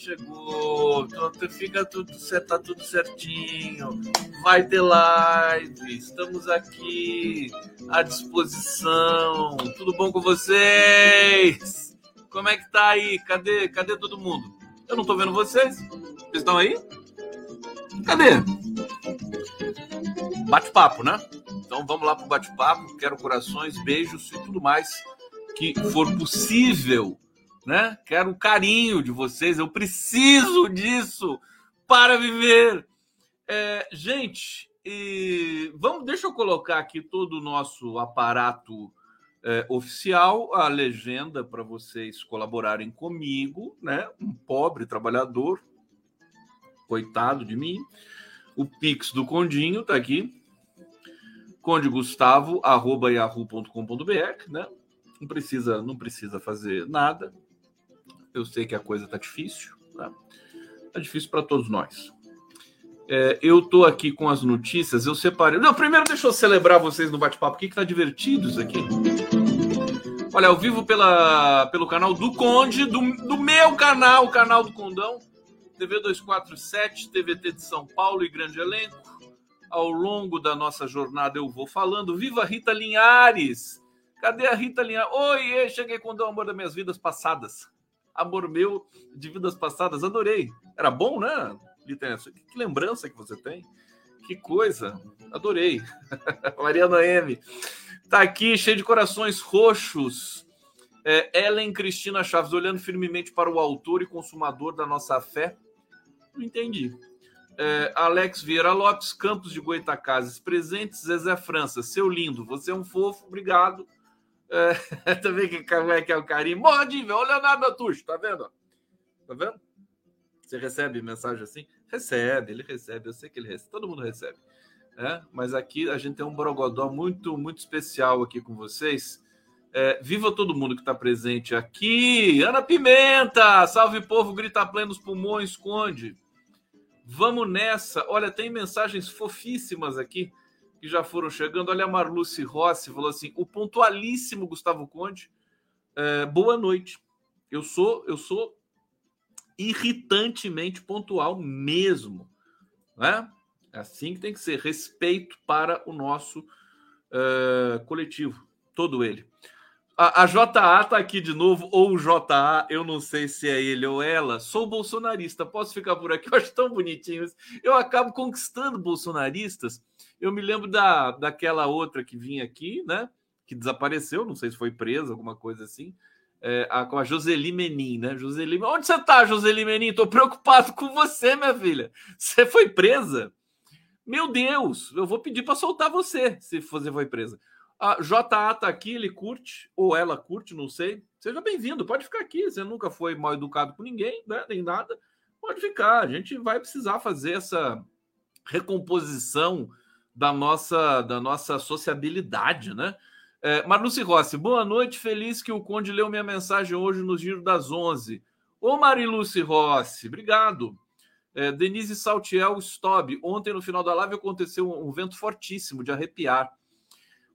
chegou, então fica tudo, tá tudo certinho, vai ter live, estamos aqui à disposição, tudo bom com vocês? Como é que tá aí? Cadê, cadê todo mundo? Eu não tô vendo vocês, vocês estão aí? Cadê? Bate-papo, né? Então vamos lá pro bate-papo, quero corações, beijos e tudo mais que for possível, né? Quero o carinho de vocês, eu preciso disso para viver. É, gente, vamos, deixa eu colocar aqui todo o nosso aparato é, oficial, a legenda para vocês colaborarem comigo, né? Um pobre trabalhador, coitado de mim. O Pix do Condinho tá aqui. Conde né? não precisa, não precisa fazer nada. Eu sei que a coisa tá difícil, tá? Tá difícil para todos nós. É, eu tô aqui com as notícias, eu separei. Não, primeiro deixa eu celebrar vocês no bate-papo aqui, que tá divertido isso aqui. Olha, ao vivo pela, pelo canal do Conde, do, do meu canal, o canal do Condão, TV 247, TVT de São Paulo e grande elenco. Ao longo da nossa jornada eu vou falando. Viva Rita Linhares! Cadê a Rita Linha? Oi, cheguei com o amor das minhas vidas passadas. Amor meu de vidas passadas, adorei. Era bom, né, Rita? Que lembrança que você tem. Que coisa, adorei. Mariana M. Tá aqui, cheio de corações roxos. É, Ellen Cristina Chaves, olhando firmemente para o autor e consumador da nossa fé. Não entendi. É, Alex Vieira Lopes, Campos de Goitacazes, presentes, Zezé França, seu lindo, você é um fofo, obrigado. É, também que como é que é o carinho. Ver. Olha o Leonardo Atucho, tá vendo? Tá vendo? Você recebe mensagem assim? Recebe, ele recebe, eu sei que ele recebe, todo mundo recebe. É, mas aqui a gente tem um borogodó muito, muito especial aqui com vocês. É, viva todo mundo que está presente aqui. Ana Pimenta, salve povo, grita plenos pulmões, esconde. Vamos nessa. Olha, tem mensagens fofíssimas aqui que já foram chegando. Olha a Marluce Rossi, falou assim: o pontualíssimo Gustavo Conde. É, boa noite. Eu sou, eu sou irritantemente pontual mesmo. Né? É assim que tem que ser. Respeito para o nosso é, coletivo, todo ele. A, a JA tá aqui de novo, ou o JA, eu não sei se é ele ou ela. Sou bolsonarista, posso ficar por aqui? Eu acho tão bonitinho. Eu acabo conquistando bolsonaristas eu me lembro da, daquela outra que vinha aqui, né? Que desapareceu, não sei se foi presa, alguma coisa assim. É, a, com a Joseli Menin, né? Joseli, onde você tá, Joseli Menin? Tô preocupado com você, minha filha. Você foi presa? Meu Deus, eu vou pedir para soltar você se você foi presa. A JA tá aqui, ele curte, ou ela curte, não sei. Seja bem-vindo, pode ficar aqui. Você nunca foi mal educado com ninguém, né? nem nada. Pode ficar. A gente vai precisar fazer essa recomposição da nossa, da nossa sociabilidade, né? É, Marluce Rossi, boa noite, feliz que o Conde leu minha mensagem hoje no Giro das 11. Ô Mariluce Rossi, obrigado. É, Denise Saltiel Stob, ontem no final da live aconteceu um, um vento fortíssimo, de arrepiar.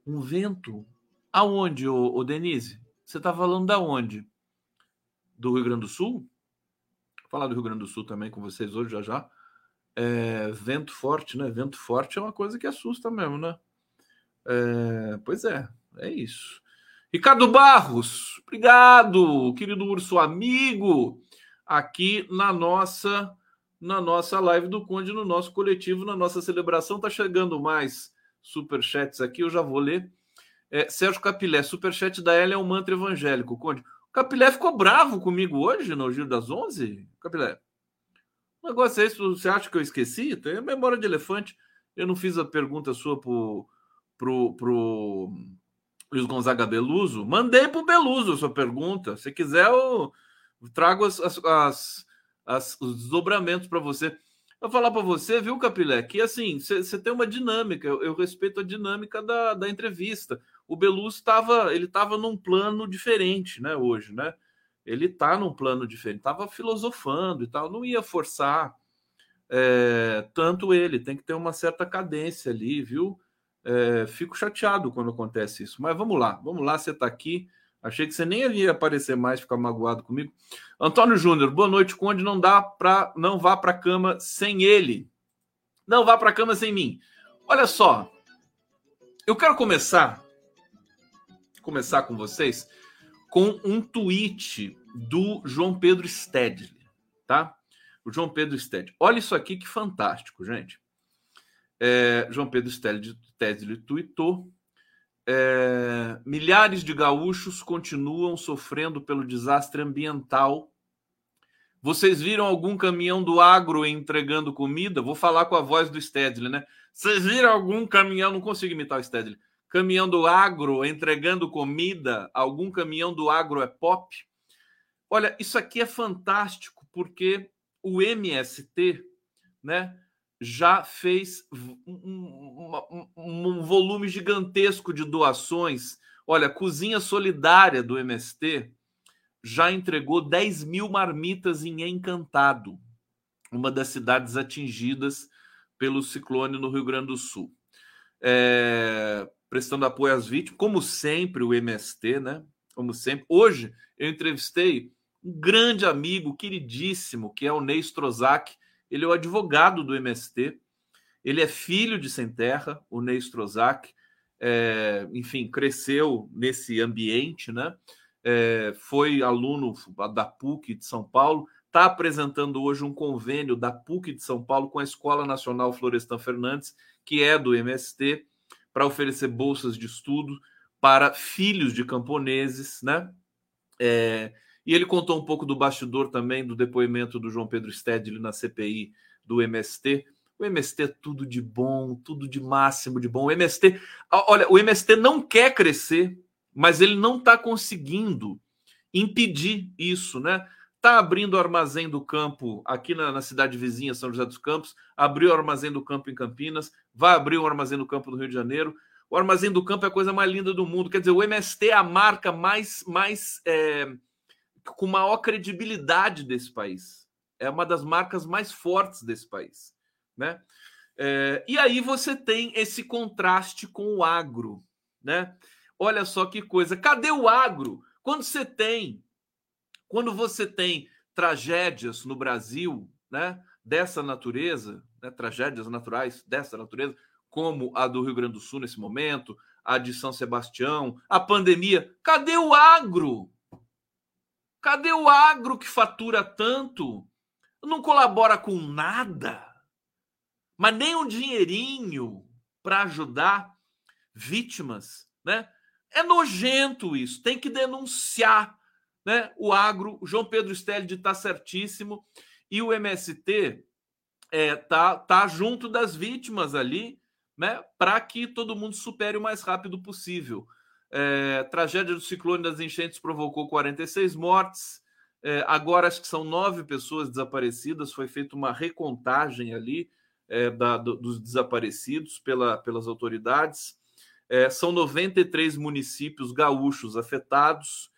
Um vento? Aonde, ô, ô Denise? Você está falando da onde? Do Rio Grande do Sul? Vou falar do Rio Grande do Sul também com vocês hoje, já já. É, vento forte, né? Vento forte é uma coisa que assusta mesmo, né? É, pois é, é isso. Ricardo Barros, obrigado, querido urso amigo, aqui na nossa na nossa live do Conde, no nosso coletivo, na nossa celebração. Tá chegando mais superchats aqui, eu já vou ler. É, Sérgio Capilé, superchat da Ela é um mantra evangélico. Conde, Capilé ficou bravo comigo hoje no Giro das Onze? Capilé, negócio é esse, você acha que eu esqueci? Tem memória de elefante. Eu não fiz a pergunta sua pro, pro, pro Luiz Gonzaga Beluso. Mandei pro Beluso a sua pergunta. Se quiser, eu trago as, as, as, as os desdobramentos para você. Eu falar para você, viu, Capilé, que assim, você tem uma dinâmica, eu, eu, respeito a dinâmica da, da entrevista. O Beluso estava, ele estava num plano diferente, né, hoje, né? Ele está num plano diferente, estava filosofando e tal, não ia forçar é, tanto ele, tem que ter uma certa cadência ali, viu? É, fico chateado quando acontece isso, mas vamos lá, vamos lá, você está aqui, Achei que você nem ia aparecer mais, ficar magoado comigo. Antônio Júnior, boa noite, Conde. Não dá para não vá para cama sem ele. Não vá para cama sem mim. Olha só, eu quero começar começar com vocês com um tweet do João Pedro Stedley, tá? O João Pedro Stedley. Olha isso aqui que fantástico, gente. É, João Pedro Stedley tweetou é, milhares de gaúchos continuam sofrendo pelo desastre ambiental. Vocês viram algum caminhão do agro entregando comida? Vou falar com a voz do Stedley, né? Vocês viram algum caminhão? Não consigo imitar o Stedley. Caminhão do agro entregando comida? Algum caminhão do agro é pop? Olha, isso aqui é fantástico porque o MST, né? já fez um, um, um, volume gigantesco de doações. Olha, Cozinha Solidária do MST já entregou 10 mil marmitas em Encantado, uma das cidades atingidas pelo ciclone no Rio Grande do Sul. É, prestando apoio às vítimas, como sempre, o MST, né? Como sempre. Hoje eu entrevistei um grande amigo, queridíssimo, que é o Ney Strozak, ele é o advogado do MST, ele é filho de Sem Terra, o Ney Strozak, é, enfim, cresceu nesse ambiente, né? É, foi aluno da PUC de São Paulo, está apresentando hoje um convênio da PUC de São Paulo com a Escola Nacional Florestan Fernandes, que é do MST, para oferecer bolsas de estudo para filhos de camponeses, né? É, e ele contou um pouco do bastidor também do depoimento do João Pedro Stedley na CPI do MST. O MST é tudo de bom, tudo de máximo de bom. O MST, olha, o MST não quer crescer, mas ele não está conseguindo impedir isso, né? Está abrindo o armazém do campo aqui na, na, cidade vizinha, São José dos Campos, abriu o armazém do campo em Campinas, vai abrir o armazém do campo no Rio de Janeiro. O armazém do campo é a coisa mais linda do mundo. Quer dizer, o MST é a marca mais, mais é, com maior credibilidade desse país. É uma das marcas mais fortes desse país, né? É, e aí você tem esse contraste com o agro, né? Olha só que coisa. Cadê o agro? Quando você tem, quando você tem tragédias no Brasil, né? Dessa natureza, né, tragédias naturais dessa natureza, como a do Rio Grande do Sul nesse momento, a de São Sebastião, a pandemia. Cadê o agro? Cadê o agro que fatura tanto? Não colabora com nada, mas nem um dinheirinho para ajudar vítimas, né? É nojento isso, tem que denunciar, né? O agro, o João Pedro Stelli está certíssimo e o MST é, tá, tá junto das vítimas ali, né? Para que todo mundo supere o mais rápido possível. É, tragédia do ciclone das enchentes provocou 46 mortes. É, agora acho que são nove pessoas desaparecidas. Foi feita uma recontagem ali é, da, do, dos desaparecidos pela, pelas autoridades. É, são 93 municípios gaúchos afetados,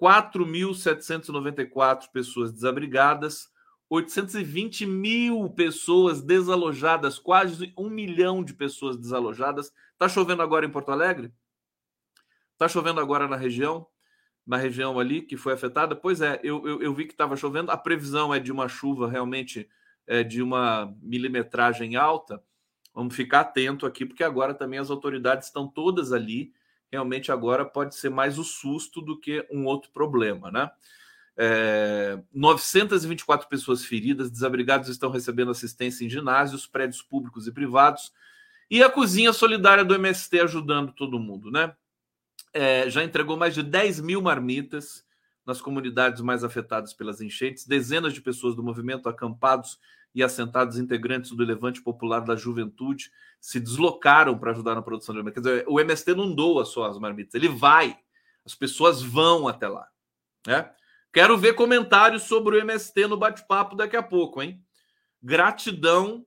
4.794 pessoas desabrigadas, 820 mil pessoas desalojadas, quase um milhão de pessoas desalojadas. Está chovendo agora em Porto Alegre? Está chovendo agora na região, na região ali que foi afetada? Pois é, eu, eu, eu vi que estava chovendo. A previsão é de uma chuva realmente é, de uma milimetragem alta. Vamos ficar atento aqui, porque agora também as autoridades estão todas ali. Realmente agora pode ser mais o susto do que um outro problema, né? É, 924 pessoas feridas, desabrigados estão recebendo assistência em ginásios, prédios públicos e privados, e a cozinha solidária do MST ajudando todo mundo, né? é, já entregou mais de 10 mil marmitas nas comunidades mais afetadas pelas enchentes. Dezenas de pessoas do movimento, acampados e assentados, integrantes do Levante Popular da Juventude, se deslocaram para ajudar na produção de marmitas. Quer dizer, o MST não doa só as marmitas, ele vai. As pessoas vão até lá. Né? Quero ver comentários sobre o MST no bate-papo daqui a pouco, hein? Gratidão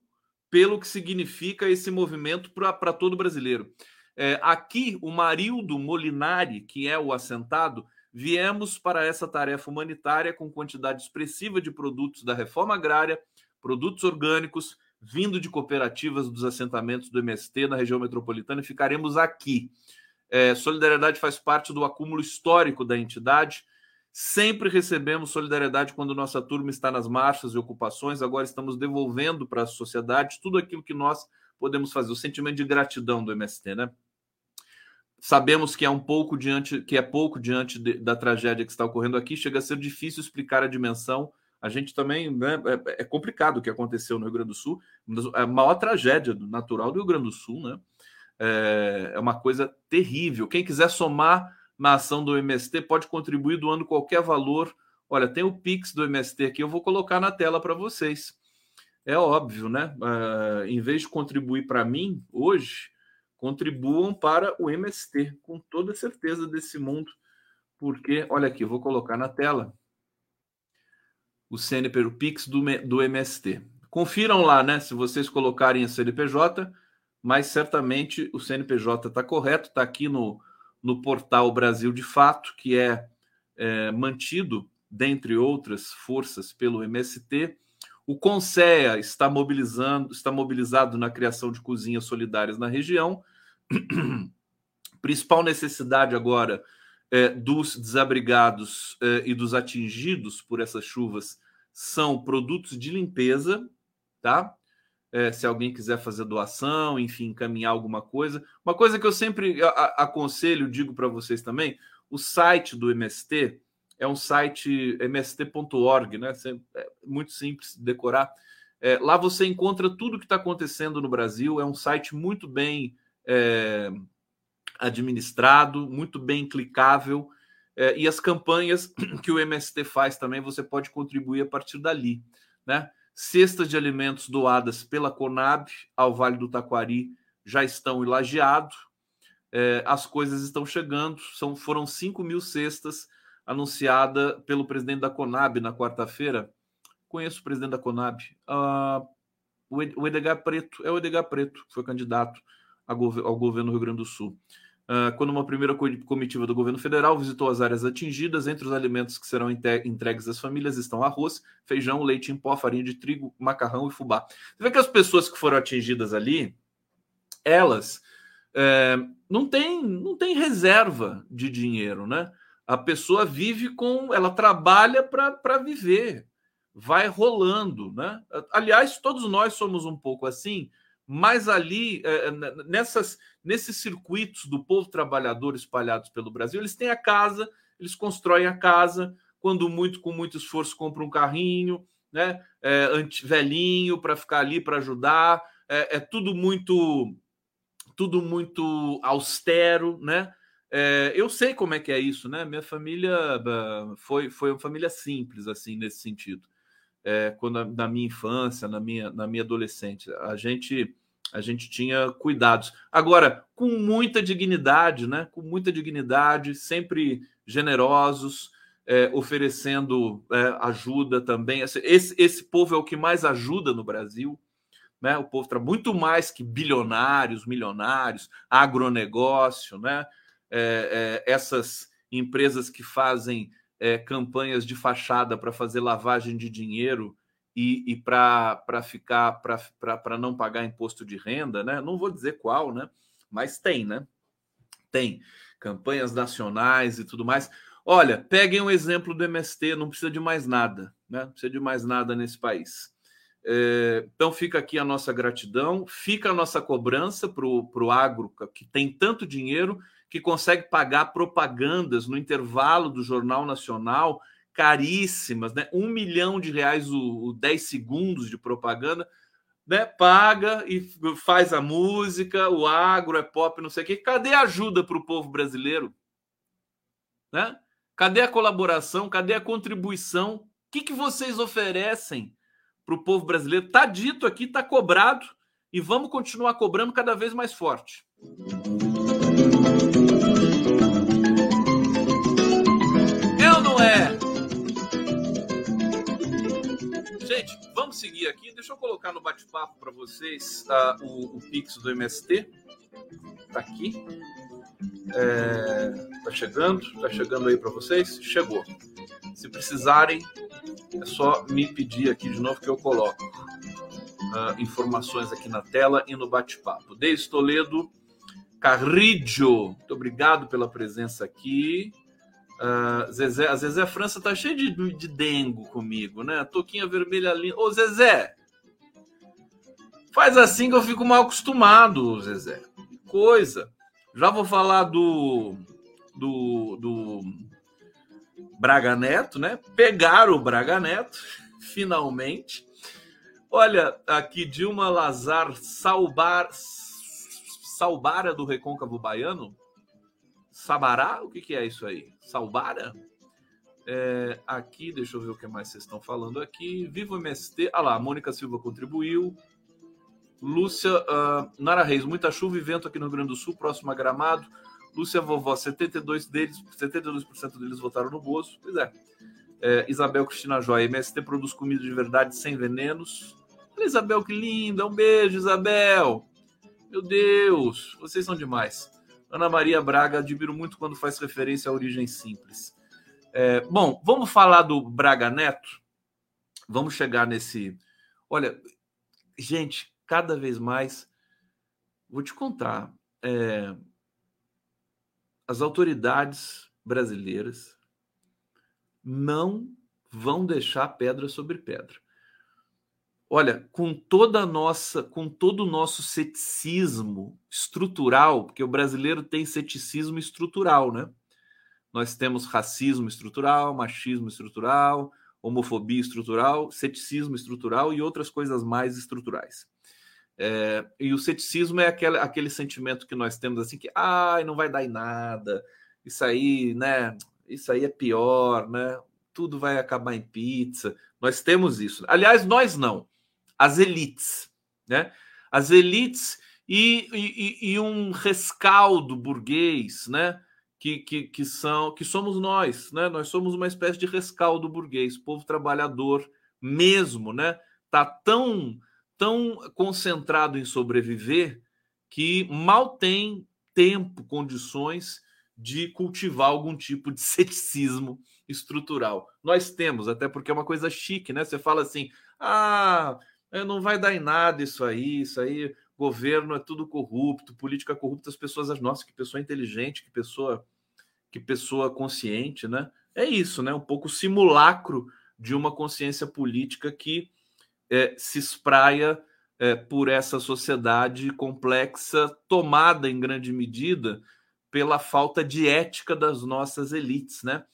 pelo que significa esse movimento para todo brasileiro. É, aqui, o Marildo Molinari, que é o assentado, viemos para essa tarefa humanitária com quantidade expressiva de produtos da reforma agrária, produtos orgânicos, vindo de cooperativas dos assentamentos do MST na região metropolitana e ficaremos aqui. É, solidariedade faz parte do acúmulo histórico da entidade. Sempre recebemos solidariedade quando nossa turma está nas marchas e ocupações. Agora estamos devolvendo para a sociedade tudo aquilo que nós podemos fazer. O sentimento de gratidão do MST, né? Sabemos que é um pouco diante, que é pouco diante de, da tragédia que está ocorrendo aqui. Chega a ser difícil explicar a dimensão. A gente também né, é, é complicado o que aconteceu no Rio Grande do Sul. É a maior tragédia natural do Rio Grande do Sul, né? É, é uma coisa terrível. Quem quiser somar na ação do MST pode contribuir doando qualquer valor. Olha, tem o Pix do MST aqui, eu vou colocar na tela para vocês. É óbvio, né? Uh, em vez de contribuir para mim hoje, contribuam para o MST, com toda certeza desse mundo, porque, olha aqui, eu vou colocar na tela o CNP, o Pix do, do MST. Confiram lá, né? Se vocês colocarem a CNPJ, mas certamente o CNPJ está correto, está aqui no, no portal Brasil de Fato, que é, é mantido, dentre outras forças, pelo MST. O CONSEA está mobilizando, está mobilizado na criação de cozinhas solidárias na região. Principal necessidade agora é, dos desabrigados é, e dos atingidos por essas chuvas são produtos de limpeza, tá? é, se alguém quiser fazer doação, enfim, encaminhar alguma coisa. Uma coisa que eu sempre aconselho, digo para vocês também, o site do MST é um site mst.org, né? É muito simples de decorar. É, lá você encontra tudo que está acontecendo no Brasil. É um site muito bem é, administrado, muito bem clicável. É, e as campanhas que o MST faz também, você pode contribuir a partir dali, né? Cestas de alimentos doadas pela Conab ao Vale do Taquari já estão em lajeado. É, as coisas estão chegando. São, foram 5 mil cestas anunciada pelo presidente da Conab na quarta-feira. Conheço o presidente da Conab. Uh, o Edgar Preto, é o Edgar Preto, que foi candidato ao governo do Rio Grande do Sul. Uh, quando uma primeira comitiva do governo federal visitou as áreas atingidas, entre os alimentos que serão entregues às famílias estão arroz, feijão, leite em pó, farinha de trigo, macarrão e fubá. Você vê que as pessoas que foram atingidas ali, elas é, não têm não tem reserva de dinheiro, né? A pessoa vive com, ela trabalha para viver, vai rolando, né? Aliás, todos nós somos um pouco assim, mas ali, é, é, nessas, nesses circuitos do povo trabalhador espalhados pelo Brasil, eles têm a casa, eles constroem a casa, quando muito, com muito esforço, compram um carrinho, né? É, velhinho para ficar ali para ajudar. É, é, tudo muito, tudo muito austero, né? É, eu sei como é que é isso, né? Minha família foi, foi uma família simples, assim, nesse sentido é, quando na minha infância, na minha, na minha adolescente. A gente a gente tinha cuidados. Agora, com muita dignidade, né? Com muita dignidade, sempre generosos, é, oferecendo é, ajuda também. Esse, esse povo é o que mais ajuda no Brasil. Né? O povo trabalha muito mais que bilionários, milionários, agronegócio, né? É, é essas empresas que fazem é, campanhas de fachada para fazer lavagem de dinheiro e, e para ficar para não pagar imposto de renda, né? Não vou dizer qual, né? Mas tem, né? Tem campanhas nacionais e tudo mais. Olha, peguem um exemplo do MST, não precisa de mais nada, né? Não precisa de mais nada nesse país. É, então fica aqui a nossa gratidão, fica a nossa cobrança para o agro que tem tanto dinheiro que consegue pagar propagandas no intervalo do Jornal Nacional, caríssimas, né? Um milhão de reais o, o 10 segundos de propaganda, né? Paga e faz a música, o agro é pop, não sei o quê. Cadê a ajuda para o povo brasileiro? Né? Cadê a colaboração? Cadê a contribuição? O que, que vocês oferecem para o povo brasileiro? Tá dito aqui, tá cobrado e vamos continuar cobrando cada vez mais forte. Gente, vamos seguir aqui. Deixa eu colocar no bate-papo para vocês uh, o, o, Pix do MST. Tá aqui. É, tá chegando, tá chegando aí para vocês. Chegou. Se precisarem, é só me pedir aqui de novo que eu coloco uh, informações aqui na tela e no bate-papo. Deis Toledo, Carridio, muito obrigado pela presença aqui. Uh, Zezé, a Zezé França tá cheia de, de dengo comigo, né? Toquinha vermelha linda. Ô, Zezé, faz assim que eu fico mal acostumado, Zezé. Coisa. Já vou falar do, do, do Braga Neto, né? Pegaram o Braga Neto, finalmente. Olha, aqui Dilma Lazar Salbar, Salbara do Recôncavo Baiano. Sabará? O que, que é isso aí? Salbara? É, aqui, deixa eu ver o que mais vocês estão falando aqui. Vivo MST. Ah lá, Mônica Silva contribuiu. Lúcia uh, Nara Reis, muita chuva e vento aqui no Rio Grande do Sul, próximo a Gramado. Lúcia Vovó, 72 deles, 72% deles votaram no Bozo. Pois é. é. Isabel Cristina Joia, MST produz comida de verdade sem venenos. Olha, Isabel, que linda. Um beijo, Isabel. Meu Deus, vocês são demais. Ana Maria Braga, admiro muito quando faz referência à origem simples. É, bom, vamos falar do Braga Neto? Vamos chegar nesse. Olha, gente, cada vez mais. Vou te contar. É, as autoridades brasileiras não vão deixar pedra sobre pedra. Olha, com toda a nossa, com todo o nosso ceticismo estrutural, porque o brasileiro tem ceticismo estrutural, né? Nós temos racismo estrutural, machismo estrutural, homofobia estrutural, ceticismo estrutural e outras coisas mais estruturais. É, e o ceticismo é aquele, aquele sentimento que nós temos assim que ai, não vai dar em nada, isso aí, né? Isso aí é pior, né? Tudo vai acabar em pizza. Nós temos isso. Aliás, nós não. As elites, né? As elites e, e, e um rescaldo burguês, né? Que, que, que, são que somos nós, né? Nós somos uma espécie de rescaldo burguês, povo trabalhador mesmo, né? Tá tão tão concentrado em sobreviver que mal tem tempo, condições de cultivar algum tipo de ceticismo estrutural. Nós temos, até porque é uma coisa chique, né? Você fala assim: ah, não vai dar em nada isso aí, isso aí, governo é tudo corrupto, política corrupta, as pessoas acham, nossa, que pessoa inteligente, que pessoa, que pessoa consciente, né? É isso, né? Um pouco simulacro de uma consciência política que é, se espraia é, por essa sociedade complexa, tomada em grande medida pela falta de ética das nossas elites, né?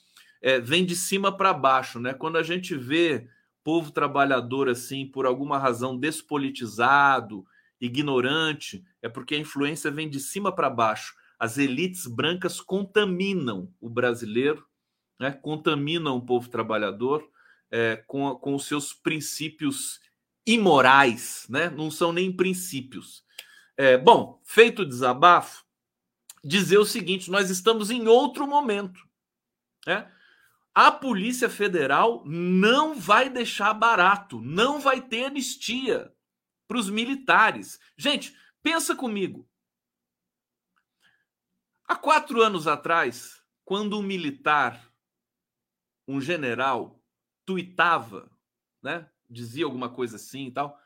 É, vem de cima para baixo, né? Quando a gente vê povo trabalhador assim, por alguma razão despolitizado, ignorante, é porque a influência vem de cima para baixo. As elites brancas contaminam o brasileiro, né? contaminam o povo trabalhador, é, com, com os seus princípios imorais, né? não são nem princípios. É, bom, feito o desabafo, dizer o seguinte: nós estamos em outro momento. Né? A Polícia Federal não vai deixar barato, não vai ter anistia para os militares. Gente, pensa comigo. Há quatro anos atrás, quando um militar, um general, tuitava, né? Dizia alguma coisa assim e tal.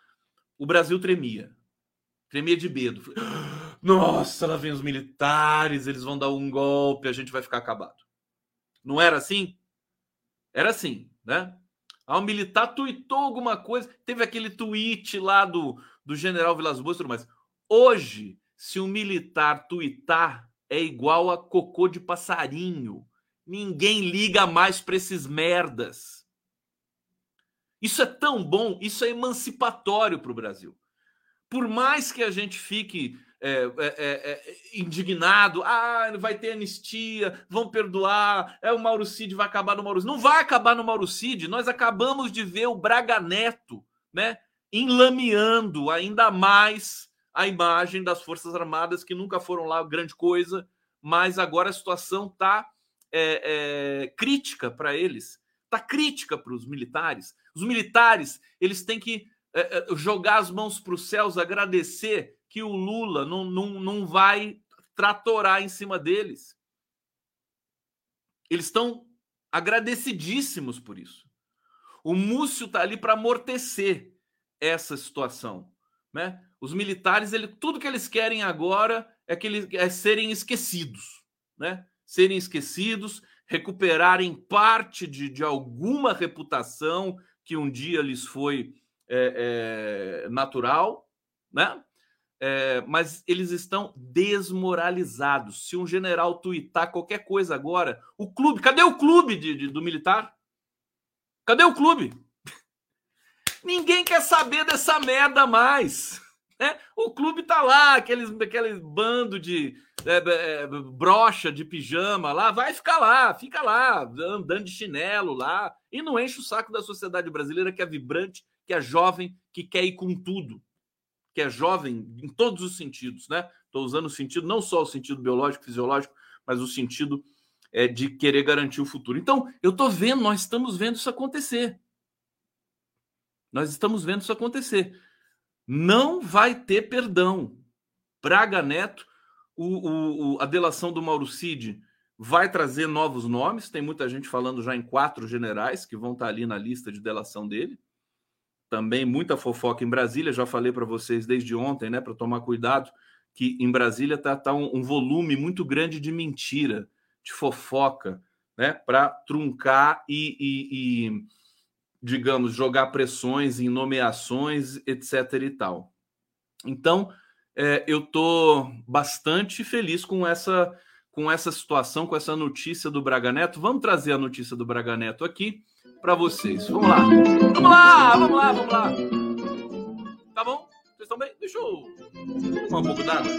O Brasil tremia. Tremia de medo. Nossa, lá vem os militares, eles vão dar um golpe, a gente vai ficar acabado. Não era assim? Era assim, né? Ah, um militar tuitou alguma coisa, teve aquele tweet lá do, do general Vilas Boas e tudo mais. Hoje, se um militar tuitar, é igual a cocô de passarinho. Ninguém liga mais para esses merdas. Isso é tão bom, isso é emancipatório para o Brasil. Por mais que a gente fique é, é, é, é, indignado, ah, vai ter anistia, vão perdoar, é o Mauro Cid vai acabar no Mauro Cid. Não vai acabar no Mauro Cid, nós acabamos de ver o Braga Neto, né, enlameando ainda mais a imagem das Forças Armadas, que nunca foram lá grande coisa, mas agora a situação está é, crítica para eles, está crítica para os militares. Os militares, eles têm que jogar as mãos para os céus, agradecer que o Lula não, não, não vai tratorar em cima deles. Eles estão agradecidíssimos por isso. O Múcio está ali para amortecer essa situação. Né? Os militares, ele, tudo que eles querem agora é que eles é serem esquecidos, né? Serem esquecidos, recuperarem parte de, de alguma reputação que um dia lhes foi é, é, natural, né? É, mas eles estão desmoralizados. Se um general tuitar qualquer coisa agora, o clube, cadê o clube de, de, do militar? Cadê o clube? Ninguém quer saber dessa merda mais. Né? O clube tá lá, aqueles, aquele bando de é, é, brocha de pijama lá, vai ficar lá, fica lá, andando de chinelo lá, e não enche o saco da sociedade brasileira que é vibrante, que é jovem, que quer ir com tudo, que é jovem em todos os sentidos, né? Estou usando o sentido, não só o sentido biológico, fisiológico, mas o sentido é, de querer garantir o futuro. Então, eu estou vendo, nós estamos vendo isso acontecer. Nós estamos vendo isso acontecer. Não vai ter perdão. Braga Neto, o, o, a delação do Mauro Cid vai trazer novos nomes. Tem muita gente falando já em quatro generais que vão estar ali na lista de delação dele. Também muita fofoca em Brasília. Já falei para vocês desde ontem, né, para tomar cuidado, que em Brasília está tá um, um volume muito grande de mentira, de fofoca, né, para truncar e, e, e digamos, jogar pressões em nomeações, etc. e tal. Então, é, eu estou bastante feliz com essa, com essa situação, com essa notícia do Braga Neto. Vamos trazer a notícia do Braga Neto aqui para vocês. Vamos lá. Vamos lá, vamos lá, vamos lá. Tá bom? Vocês estão bem? Deixa eu tomar um pouco d'água.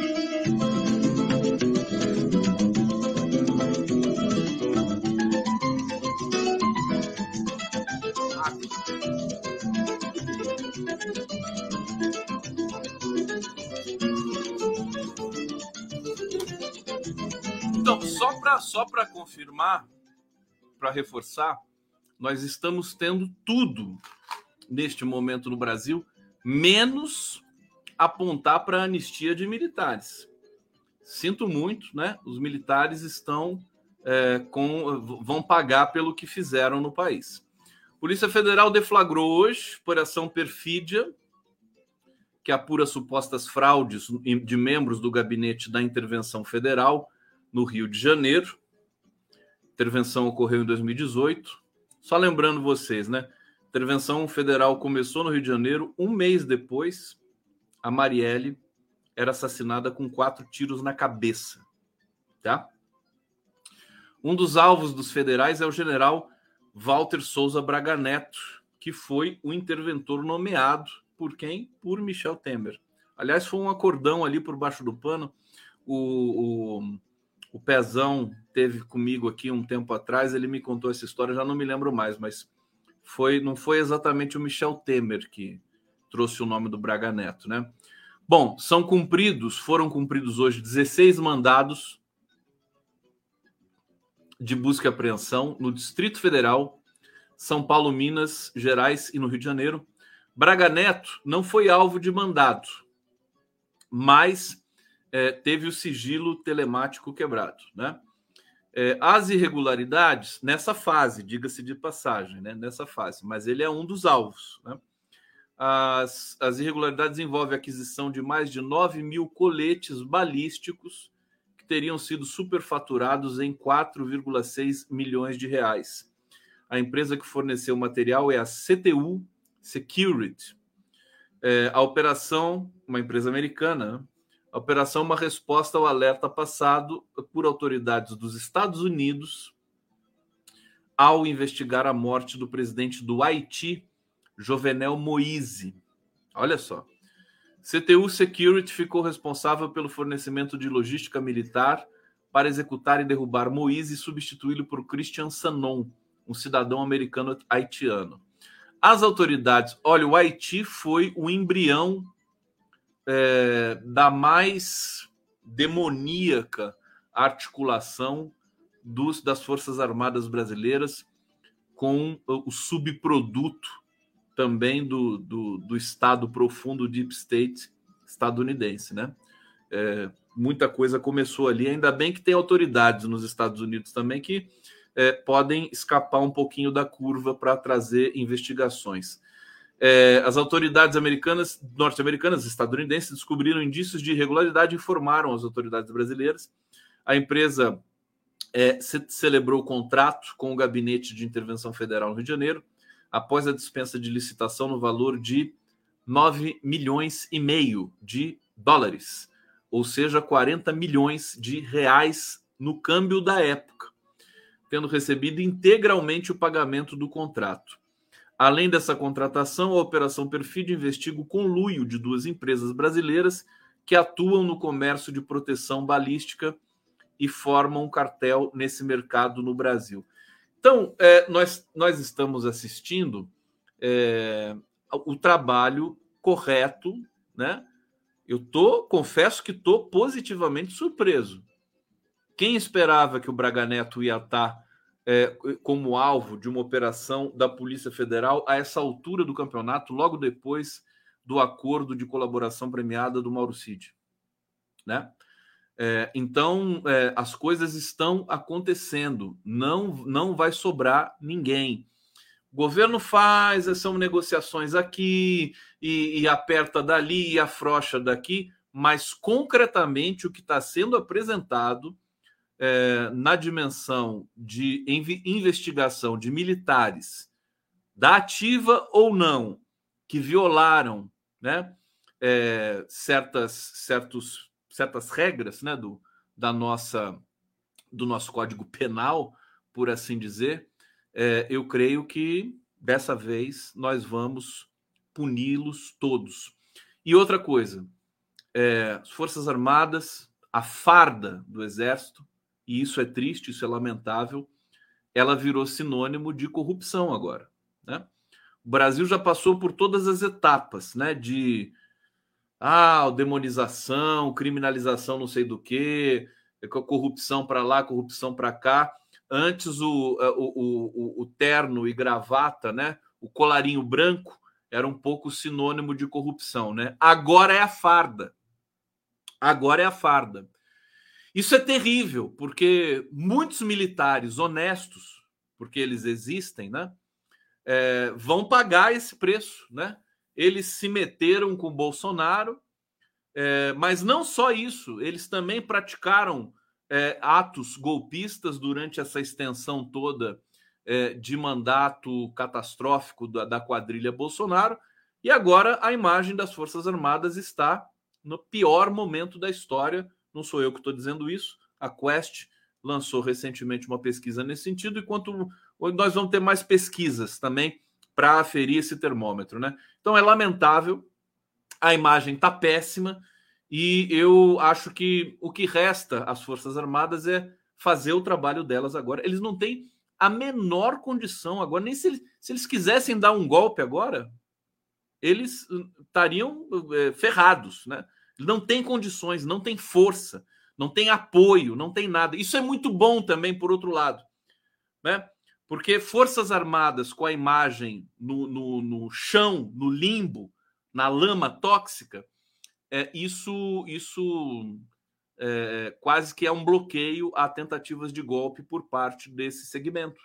Então, só para só confirmar, para reforçar, nós estamos tendo tudo neste momento no Brasil, menos apontar para a anistia de militares. Sinto muito, né? Os militares estão é, com vão pagar pelo que fizeram no país. Polícia Federal deflagrou hoje, por ação perfídia, que apura supostas fraudes de membros do gabinete da intervenção federal no Rio de Janeiro. A intervenção ocorreu em 2018. Só lembrando vocês, né? A intervenção federal começou no Rio de Janeiro. Um mês depois, a Marielle era assassinada com quatro tiros na cabeça. Tá? Um dos alvos dos federais é o general Walter Souza Braga Neto, que foi o interventor nomeado por quem? Por Michel Temer. Aliás, foi um acordão ali por baixo do pano. O, o, o Pezão teve comigo aqui um tempo atrás, ele me contou essa história, já não me lembro mais, mas foi não foi exatamente o Michel Temer que trouxe o nome do Braga Neto, né? Bom, são cumpridos, foram cumpridos hoje 16 mandados de busca e apreensão no Distrito Federal, São Paulo, Minas Gerais e no Rio de Janeiro. Braga Neto não foi alvo de mandado, mas é, teve o sigilo telemático quebrado. Né? É, as irregularidades nessa fase, diga-se de passagem, né? nessa fase, mas ele é um dos alvos. Né? As, as irregularidades envolvem a aquisição de mais de 9 mil coletes balísticos que teriam sido superfaturados em 4,6 milhões de reais. A empresa que forneceu o material é a CTU Security. É, a operação, uma empresa americana, né? A operação é uma resposta ao alerta passado por autoridades dos Estados Unidos ao investigar a morte do presidente do Haiti, Jovenel Moise. Olha só. CTU Security ficou responsável pelo fornecimento de logística militar para executar e derrubar Moise e substituí-lo por Christian Sanon, um cidadão americano haitiano. As autoridades, olha, o Haiti foi o embrião é, da mais demoníaca articulação dos, das Forças Armadas Brasileiras com o subproduto também do, do, do Estado profundo Deep State estadunidense, né? É, muita coisa começou ali. Ainda bem que tem autoridades nos Estados Unidos também que é, podem escapar um pouquinho da curva para trazer investigações. É, as autoridades americanas, norte-americanas, estadunidenses descobriram indícios de irregularidade e informaram as autoridades brasileiras. A empresa é, ce celebrou o contrato com o Gabinete de Intervenção Federal no Rio de Janeiro, após a dispensa de licitação no valor de 9 milhões e meio de dólares, ou seja, 40 milhões de reais no câmbio da época, tendo recebido integralmente o pagamento do contrato. Além dessa contratação, a Operação Perfídio investiga o conluio de duas empresas brasileiras que atuam no comércio de proteção balística e formam um cartel nesse mercado no Brasil. Então, é, nós, nós estamos assistindo é, o trabalho correto, né? Eu tô, confesso que estou positivamente surpreso. Quem esperava que o Braga Neto ia estar é, como alvo de uma operação da Polícia Federal a essa altura do campeonato, logo depois do acordo de colaboração premiada do Mauro Cid, né? É, então, é, as coisas estão acontecendo, não, não vai sobrar ninguém. O governo faz, são negociações aqui, e, e aperta dali, e afrouxa daqui, mas concretamente o que está sendo apresentado é, na dimensão de investigação de militares, da ativa ou não, que violaram né, é, certas, certos certas regras né, do, da nossa, do nosso código penal, por assim dizer, é, eu creio que dessa vez nós vamos puni-los todos. E outra coisa, é, as Forças Armadas, a farda do Exército, e isso é triste, isso é lamentável, ela virou sinônimo de corrupção agora. Né? O Brasil já passou por todas as etapas né, de ah, demonização, criminalização, não sei do que, corrupção para lá, corrupção para cá. Antes o, o, o, o, terno e gravata, né? O colarinho branco era um pouco sinônimo de corrupção, né? Agora é a farda. Agora é a farda. Isso é terrível, porque muitos militares honestos, porque eles existem, né? É, vão pagar esse preço, né? eles se meteram com Bolsonaro, é, mas não só isso, eles também praticaram é, atos golpistas durante essa extensão toda é, de mandato catastrófico da, da quadrilha Bolsonaro, e agora a imagem das Forças Armadas está no pior momento da história. Não sou eu que estou dizendo isso, a Quest lançou recentemente uma pesquisa nesse sentido, enquanto nós vamos ter mais pesquisas também para aferir esse termômetro, né? Então é lamentável, a imagem está péssima e eu acho que o que resta às Forças Armadas é fazer o trabalho delas agora. Eles não têm a menor condição agora, nem se, se eles quisessem dar um golpe agora, eles hum, estariam é, ferrados, né? Não tem condições, não tem força, não tem apoio, não tem nada. Isso é muito bom também, por outro lado, né? Porque Forças Armadas com a imagem no, no, no chão, no limbo, na lama tóxica, é, isso, isso é, quase que é um bloqueio a tentativas de golpe por parte desse segmento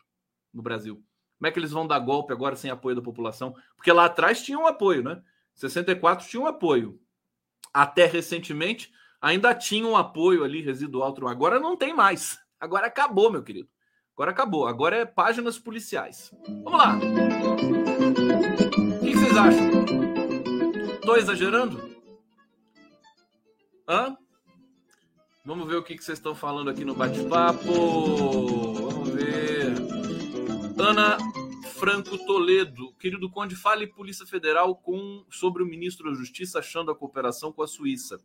no Brasil. Como é que eles vão dar golpe agora sem apoio da população? Porque lá atrás tinha um apoio, né? 64 tinha um apoio. Até recentemente ainda tinha um apoio ali residual. Agora não tem mais. Agora acabou, meu querido. Agora acabou. Agora é páginas policiais. Vamos lá. O que vocês acham? Estou exagerando? Hã? Vamos ver o que vocês estão falando aqui no bate-papo. Vamos ver. Ana Franco Toledo. Querido Conde, fale Polícia Federal com, sobre o ministro da Justiça achando a cooperação com a Suíça.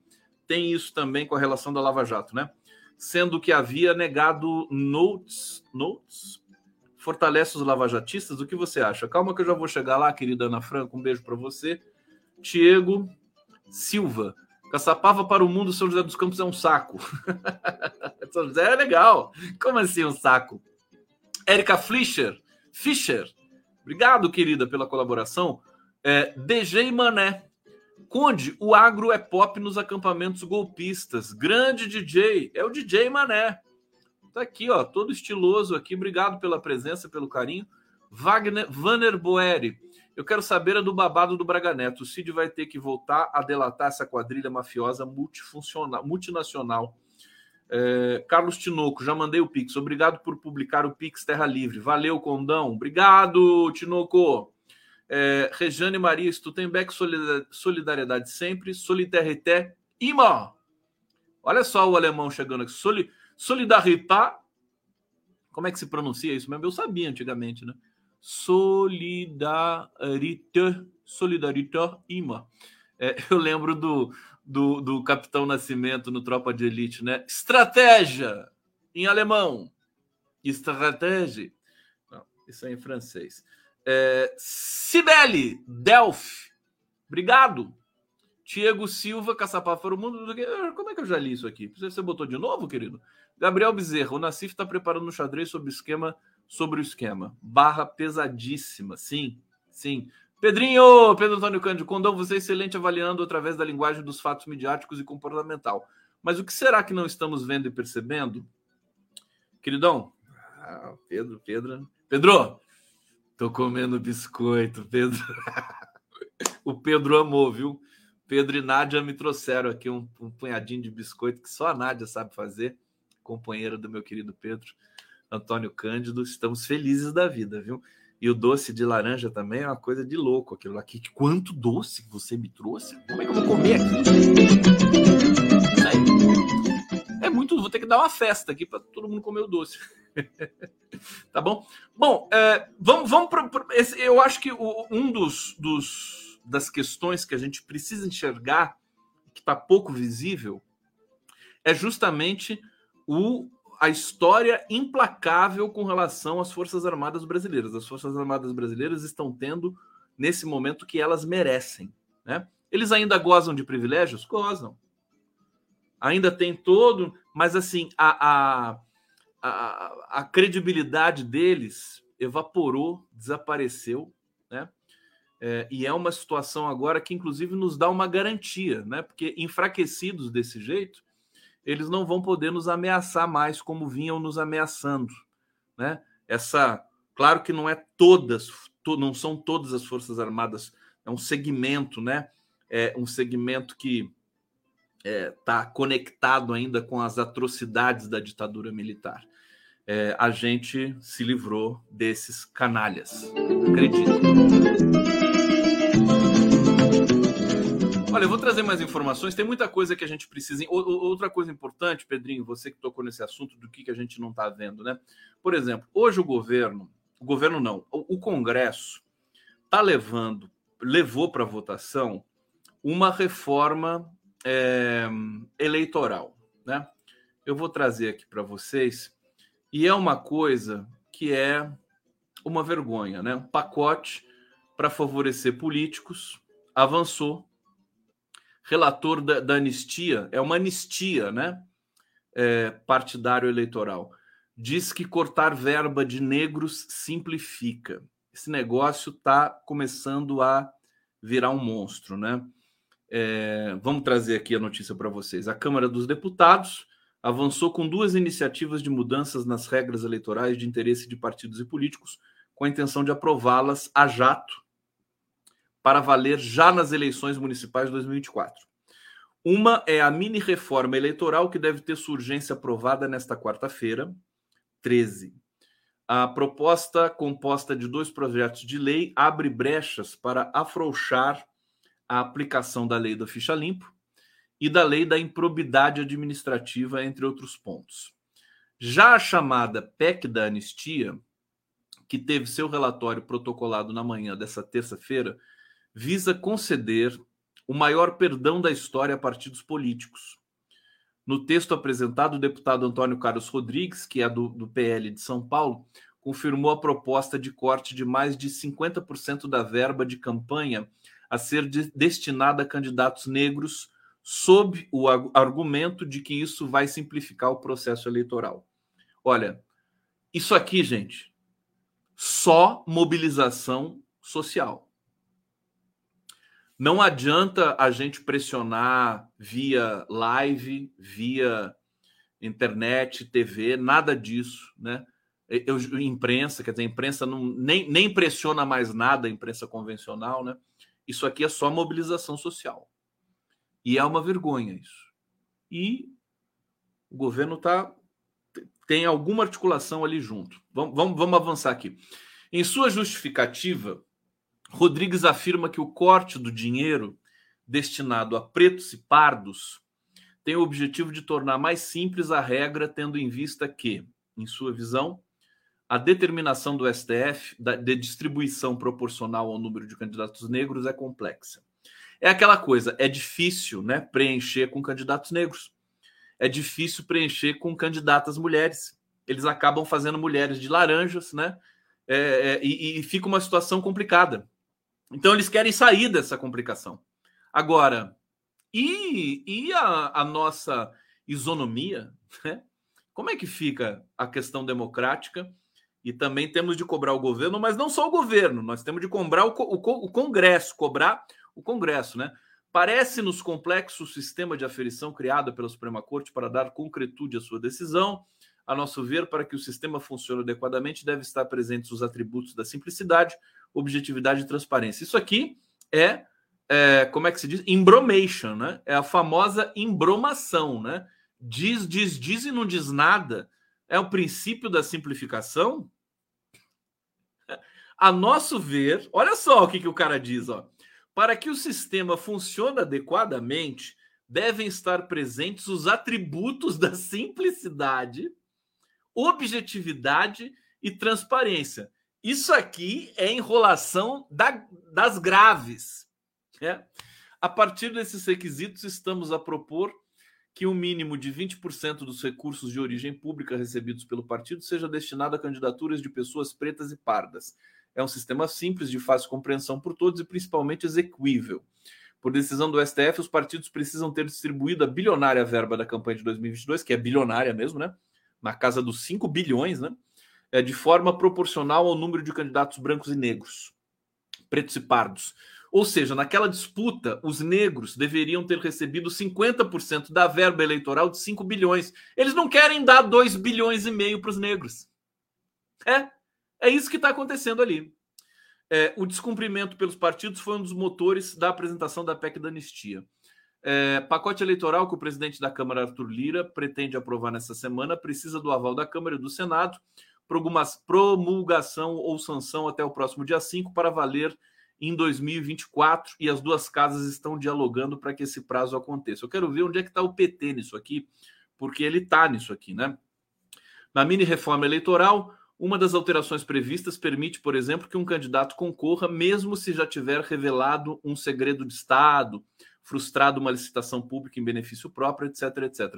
Tem isso também com a relação da Lava Jato, né? sendo que havia negado notes, notes fortalece os lavajatistas. O que você acha? Calma que eu já vou chegar lá, querida Ana Franco. Um beijo para você. Tiago Silva. Caçapava para o mundo, São José dos Campos é um saco. São José é legal. Como assim um saco? Érica Fischer. Fischer. Obrigado, querida, pela colaboração. É, DJ Mané. Conde, o agro é pop nos acampamentos golpistas. Grande DJ, é o DJ Mané. Tá aqui, ó, todo estiloso aqui. Obrigado pela presença, pelo carinho. Wagner, Vanner Boeri. Eu quero saber a do babado do Braga Neto. O Cid vai ter que voltar a delatar essa quadrilha mafiosa multifuncional, multinacional. É, Carlos Tinoco, já mandei o Pix. Obrigado por publicar o Pix Terra Livre. Valeu, Condão. Obrigado, Tinoco. É, Rejane Maria, Stutenbeck, solidariedade sempre. Solidarité, ima. Olha só o alemão chegando aqui. Soli. Como é que se pronuncia isso mesmo? Eu sabia antigamente, né? Solidarité, Solidarité, ima. É, eu lembro do, do, do Capitão Nascimento no Tropa de Elite, né? Estratégia, em alemão. Estratégia. Não, isso é em francês. É, Cibele, Delphi. Obrigado. Tiago Silva, Caçapá para o Mundo. Como é que eu já li isso aqui? Você botou de novo, querido? Gabriel Bezerra, o Nassif está preparando um xadrez sobre o esquema, sobre o esquema. Barra pesadíssima, sim, sim. Pedrinho, Pedro Antônio Cândido, Condão, você é excelente avaliando através da linguagem dos fatos midiáticos e comportamental. Mas o que será que não estamos vendo e percebendo? Queridão, ah, Pedro, Pedro, Pedro, Tô comendo biscoito, Pedro. o Pedro amou, viu? Pedro e Nádia me trouxeram aqui um, um punhadinho de biscoito que só a Nádia sabe fazer, companheira do meu querido Pedro, Antônio Cândido. Estamos felizes da vida, viu? E o doce de laranja também é uma coisa de louco aquilo aqui. Quanto doce você me trouxe? Como é que eu vou comer aqui? É muito. Vou ter que dar uma festa aqui para todo mundo comer o doce. tá bom? Bom, é, vamos, vamos para. Eu acho que o, um dos, dos das questões que a gente precisa enxergar, que está pouco visível, é justamente o, a história implacável com relação às Forças Armadas brasileiras. As Forças Armadas brasileiras estão tendo, nesse momento, que elas merecem. Né? Eles ainda gozam de privilégios? Gozam. Ainda tem todo, mas assim, a, a a, a credibilidade deles evaporou, desapareceu, né? É, e é uma situação agora que, inclusive, nos dá uma garantia, né? Porque enfraquecidos desse jeito, eles não vão poder nos ameaçar mais como vinham nos ameaçando, né? Essa, claro que não é todas, to, não são todas as forças armadas, é um segmento, né? É um segmento que está é, tá conectado ainda com as atrocidades da ditadura militar é, a gente se livrou desses canalhas. Acredito. Olha, eu vou trazer mais informações. Tem muita coisa que a gente precisa. Outra coisa importante, Pedrinho, você que tocou nesse assunto do que a gente não está vendo, né? Por exemplo, hoje o governo, o governo não, o Congresso está levando, levou para votação uma reforma é, eleitoral, né? Eu vou trazer aqui para vocês e é uma coisa que é uma vergonha, né? Um pacote para favorecer políticos avançou. Relator da, da, anistia, é uma anistia, né? É, partidário eleitoral. Diz que cortar verba de negros simplifica. Esse negócio está começando a virar um monstro, né? É, vamos trazer aqui a notícia para vocês. A Câmara dos Deputados avançou com duas iniciativas de mudanças nas regras eleitorais de interesse de partidos e políticos, com a intenção de aprová-las a jato para valer já nas eleições municipais de 2024. Uma é a mini reforma eleitoral que deve ter sua urgência aprovada nesta quarta-feira, 13. A proposta, composta de dois projetos de lei, abre brechas para afrouxar a aplicação da lei da ficha limpo e da lei da improbidade administrativa, entre outros pontos. Já a chamada PEC da anistia, que teve seu relatório protocolado na manhã dessa terça-feira, visa conceder o maior perdão da história a partidos políticos. No texto apresentado, o deputado Antônio Carlos Rodrigues, que é do, do PL de São Paulo, confirmou a proposta de corte de mais de 50% da verba de campanha a ser de, destinada a candidatos negros sob o argumento de que isso vai simplificar o processo eleitoral. Olha, isso aqui, gente, só mobilização social. Não adianta a gente pressionar via live, via internet, TV, nada disso, né? eu, imprensa, quer dizer, imprensa não, nem, nem pressiona mais nada, a imprensa convencional, né? Isso aqui é só mobilização social. E é uma vergonha isso. E o governo tá, tem alguma articulação ali junto. Vamos, vamos, vamos avançar aqui. Em sua justificativa, Rodrigues afirma que o corte do dinheiro destinado a pretos e pardos tem o objetivo de tornar mais simples a regra, tendo em vista que, em sua visão, a determinação do STF de distribuição proporcional ao número de candidatos negros é complexa. É aquela coisa, é difícil né, preencher com candidatos negros. É difícil preencher com candidatas mulheres. Eles acabam fazendo mulheres de laranjas, né? É, é, e, e fica uma situação complicada. Então eles querem sair dessa complicação. Agora, e, e a, a nossa isonomia? Né? Como é que fica a questão democrática? E também temos de cobrar o governo, mas não só o governo, nós temos de cobrar o, o, o Congresso, cobrar o Congresso, né? Parece-nos complexo o sistema de aferição criado pela Suprema Corte para dar concretude à sua decisão. A nosso ver, para que o sistema funcione adequadamente, deve estar presentes os atributos da simplicidade, objetividade e transparência. Isso aqui é é, como é que se diz? Embromation, né? É a famosa embromação, né? Diz, diz, diz e não diz nada. É o princípio da simplificação. A nosso ver, olha só o que, que o cara diz, ó. Para que o sistema funcione adequadamente, devem estar presentes os atributos da simplicidade, objetividade e transparência. Isso aqui é enrolação da, das graves. É. A partir desses requisitos, estamos a propor que um mínimo de 20% dos recursos de origem pública recebidos pelo partido seja destinado a candidaturas de pessoas pretas e pardas. É um sistema simples, de fácil compreensão por todos e principalmente execuível. Por decisão do STF, os partidos precisam ter distribuído a bilionária verba da campanha de 2022, que é bilionária mesmo, né? Na casa dos 5 bilhões, né? É, de forma proporcional ao número de candidatos brancos e negros, pretos e pardos ou seja, naquela disputa, os negros deveriam ter recebido 50% da verba eleitoral de 5 bilhões. Eles não querem dar 2 bilhões e meio para os negros. É, é isso que está acontecendo ali. É, o descumprimento pelos partidos foi um dos motores da apresentação da PEC da anistia. É, pacote eleitoral que o presidente da Câmara, Arthur Lira, pretende aprovar nessa semana precisa do aval da Câmara e do Senado, promulgação ou sanção até o próximo dia 5 para valer em 2024 e as duas casas estão dialogando para que esse prazo aconteça. Eu quero ver onde é que está o PT nisso aqui, porque ele está nisso aqui, né? Na mini reforma eleitoral, uma das alterações previstas permite, por exemplo, que um candidato concorra mesmo se já tiver revelado um segredo de Estado, frustrado uma licitação pública em benefício próprio, etc, etc.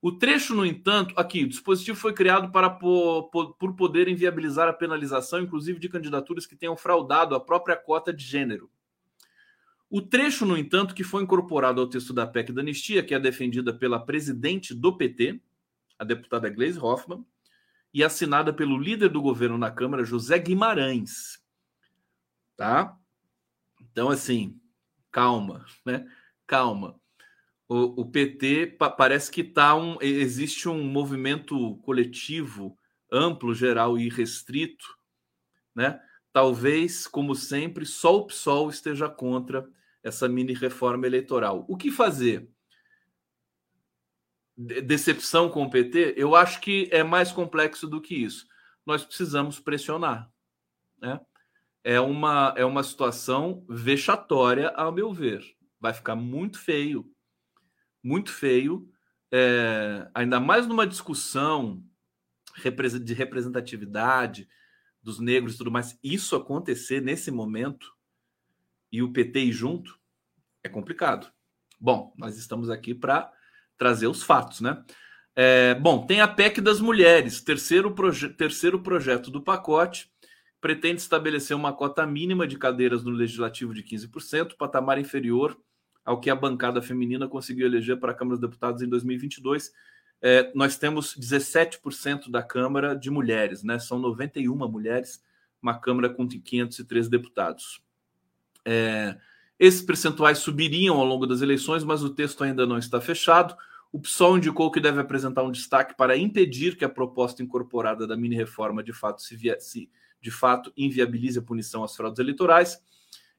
O trecho, no entanto, aqui, o dispositivo foi criado para por, por poder inviabilizar a penalização, inclusive de candidaturas que tenham fraudado a própria cota de gênero. O trecho, no entanto, que foi incorporado ao texto da PEC da anistia, que é defendida pela presidente do PT, a deputada Gleisi Hoffmann, e assinada pelo líder do governo na Câmara, José Guimarães. Tá? Então, assim, calma, né? Calma o, o PT pa, parece que tá um, existe um movimento coletivo amplo, geral e restrito, né? Talvez, como sempre, só o PSOL esteja contra essa mini reforma eleitoral. O que fazer? Decepção com o PT? Eu acho que é mais complexo do que isso. Nós precisamos pressionar, né? É uma, é uma situação vexatória, ao meu ver. Vai ficar muito feio muito feio, é, ainda mais numa discussão de representatividade dos negros e tudo mais. Isso acontecer nesse momento e o PT ir junto é complicado. Bom, nós estamos aqui para trazer os fatos, né? É, bom, tem a PEC das mulheres, terceiro, proje terceiro projeto do pacote, pretende estabelecer uma cota mínima de cadeiras no legislativo de 15%, patamar inferior ao que a bancada feminina conseguiu eleger para a Câmara dos Deputados em 2022. É, nós temos 17% da Câmara de mulheres, né? São 91 mulheres, uma Câmara com 513 deputados. É, esses percentuais subiriam ao longo das eleições, mas o texto ainda não está fechado. O PSOL indicou que deve apresentar um destaque para impedir que a proposta incorporada da mini-reforma de fato se, via, se de fato inviabilize a punição às fraudes eleitorais.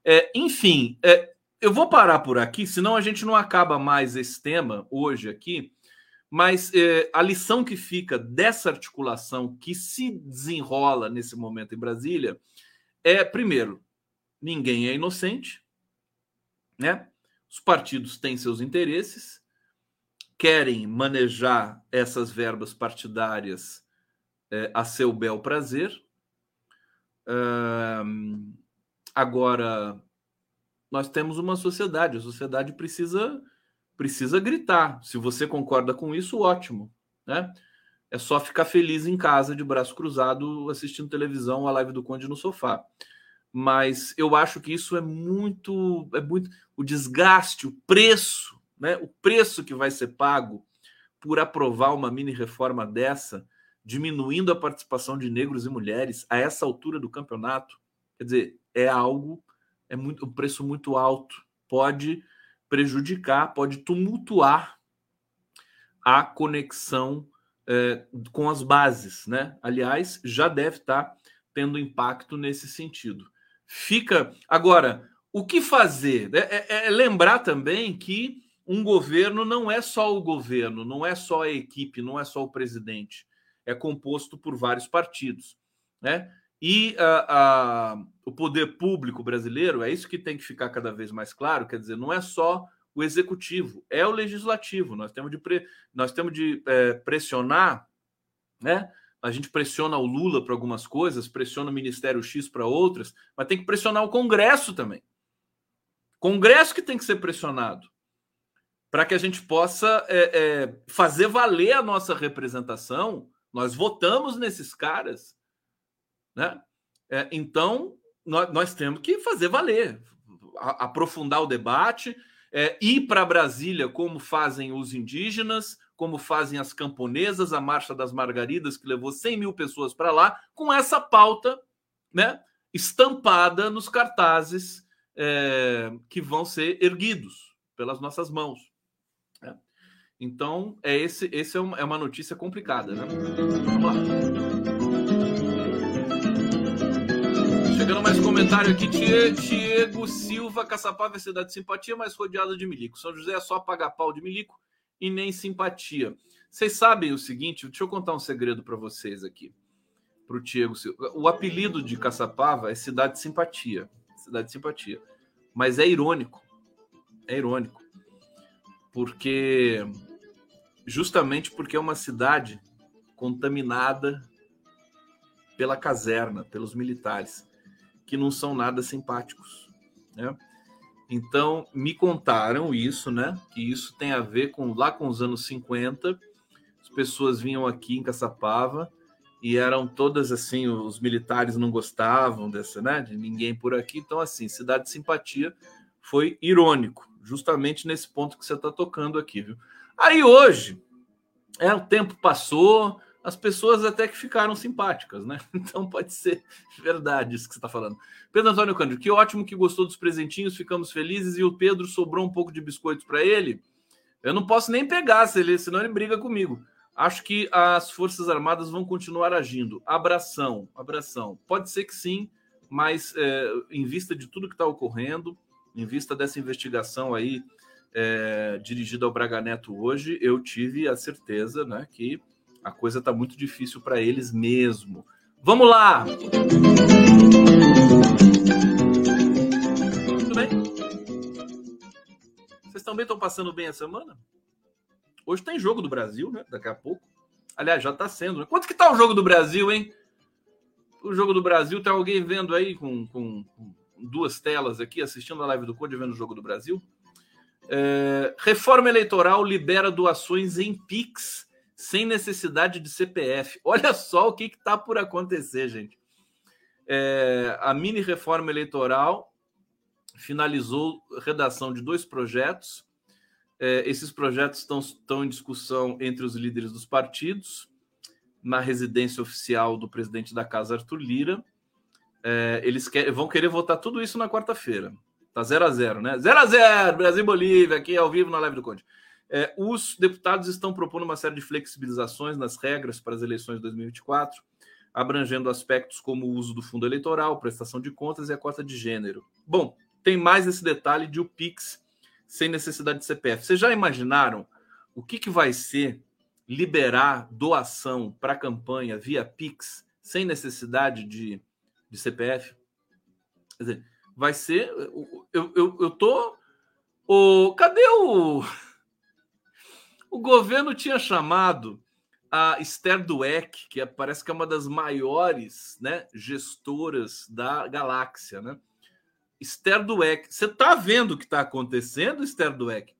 É, enfim, é, eu vou parar por aqui, senão a gente não acaba mais esse tema hoje aqui. Mas é, a lição que fica dessa articulação que se desenrola nesse momento em Brasília é, primeiro, ninguém é inocente, né? Os partidos têm seus interesses, querem manejar essas verbas partidárias é, a seu bel prazer. agora, nós temos uma sociedade, a sociedade precisa precisa gritar. Se você concorda com isso, ótimo, né? É só ficar feliz em casa de braço cruzado assistindo televisão, a live do Conde no sofá. Mas eu acho que isso é muito é muito o desgaste, o preço né, o preço que vai ser pago por aprovar uma mini reforma dessa, diminuindo a participação de negros e mulheres a essa altura do campeonato, quer dizer, é algo, é muito, um preço muito alto, pode prejudicar, pode tumultuar a conexão é, com as bases, né? Aliás, já deve estar tendo impacto nesse sentido. Fica agora o que fazer? É, é, é lembrar também que um governo não é só o governo, não é só a equipe, não é só o presidente. É composto por vários partidos. Né? E a, a, o poder público brasileiro, é isso que tem que ficar cada vez mais claro, quer dizer, não é só o executivo, é o legislativo. Nós temos de, pre, nós temos de é, pressionar, né? A gente pressiona o Lula para algumas coisas, pressiona o Ministério X para outras, mas tem que pressionar o Congresso também. Congresso que tem que ser pressionado para que a gente possa é, é, fazer valer a nossa representação. Nós votamos nesses caras, né? É, então nós, nós, temos que fazer valer, a, aprofundar o debate, é, ir para Brasília como fazem os indígenas, como fazem as camponesas, a Marcha das Margaridas, que levou 100 mil pessoas para lá, com essa pauta né, estampada nos cartazes é, que vão ser erguidos pelas nossas mãos. Então, é esse, esse é, uma, é uma notícia complicada, né? Vamos lá. Chegando mais comentário aqui, Diego Silva, Caçapava é cidade de simpatia, mas rodeada de milico. São José é só pagar pau de milico e nem simpatia. Vocês sabem o seguinte, deixa eu contar um segredo para vocês aqui, para o Diego Silva. O apelido de Caçapava é cidade de simpatia, cidade de simpatia, mas é irônico, é irônico, porque justamente porque é uma cidade contaminada pela caserna, pelos militares, que não são nada simpáticos, né? Então, me contaram isso, né? Que isso tem a ver com lá com os anos 50, as pessoas vinham aqui em Caçapava e eram todas assim, os militares não gostavam dessa, né? De ninguém por aqui. Então, assim, cidade de simpatia foi irônico, justamente nesse ponto que você está tocando aqui, viu? Aí hoje, é, o tempo passou, as pessoas até que ficaram simpáticas, né? Então pode ser verdade isso que você está falando. Pedro Antônio Cândido, que ótimo que gostou dos presentinhos, ficamos felizes. E o Pedro sobrou um pouco de biscoitos para ele. Eu não posso nem pegar, senão ele briga comigo. Acho que as Forças Armadas vão continuar agindo. Abração, abração. Pode ser que sim, mas é, em vista de tudo que está ocorrendo, em vista dessa investigação aí é, dirigida ao Braga Neto hoje, eu tive a certeza né, que a coisa está muito difícil para eles mesmo. Vamos lá! Tudo bem? Vocês também estão passando bem a semana? Hoje tem jogo do Brasil, né? Daqui a pouco. Aliás, já está sendo. Né? Quanto que tá o jogo do Brasil, hein? O jogo do Brasil, tem alguém vendo aí com, com, com duas telas aqui, assistindo a live do Code, vendo o jogo do Brasil? É, reforma eleitoral libera doações em Pix sem necessidade de CPF. Olha só o que está por acontecer, gente. É, a mini reforma eleitoral finalizou redação de dois projetos. É, esses projetos estão, estão em discussão entre os líderes dos partidos, na residência oficial do presidente da casa, Arthur Lira. É, eles quer, vão querer votar tudo isso na quarta-feira. Tá 0 a 0 né? 0 a 0 Brasil e Bolívia, aqui ao vivo na live do Conde. É, os deputados estão propondo uma série de flexibilizações nas regras para as eleições de 2024, abrangendo aspectos como o uso do fundo eleitoral, prestação de contas e a cota de gênero. Bom, tem mais esse detalhe de o PIX sem necessidade de CPF. Vocês já imaginaram o que, que vai ser liberar doação para campanha via PIX sem necessidade de, de CPF? Quer dizer, vai ser. Eu, eu, eu tô. O, cadê o. O governo tinha chamado a Esther Dweck, que é, parece que é uma das maiores né, gestoras da galáxia, né? Esther Dweck. Você está vendo o que está acontecendo, Esther Dweck?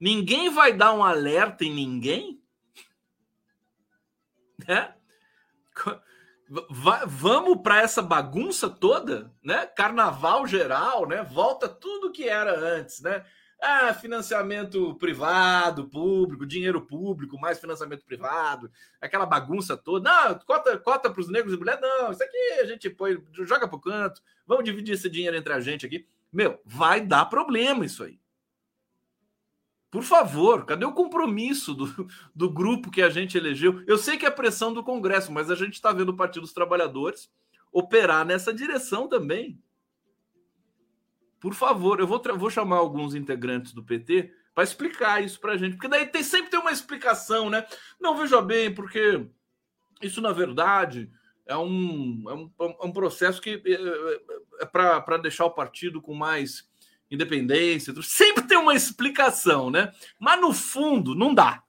Ninguém vai dar um alerta em ninguém? Né? vamos para essa bagunça toda, né? Carnaval geral, né? Volta tudo que era antes, né? Ah, financiamento privado, público, dinheiro público, mais financiamento privado, aquela bagunça toda. Não, cota, cota para os negros e mulheres, não, isso aqui a gente põe, joga para o canto, vamos dividir esse dinheiro entre a gente aqui. Meu, vai dar problema isso aí. Por favor, cadê o compromisso do, do grupo que a gente elegeu? Eu sei que é pressão do Congresso, mas a gente está vendo o Partido dos Trabalhadores operar nessa direção também. Por favor, eu vou, vou chamar alguns integrantes do PT para explicar isso para a gente, porque daí tem, sempre tem uma explicação, né? Não, veja bem, porque isso, na verdade, é um, é um, é um processo que é, é, é para deixar o partido com mais independência. Sempre tem uma explicação, né? Mas no fundo, não dá.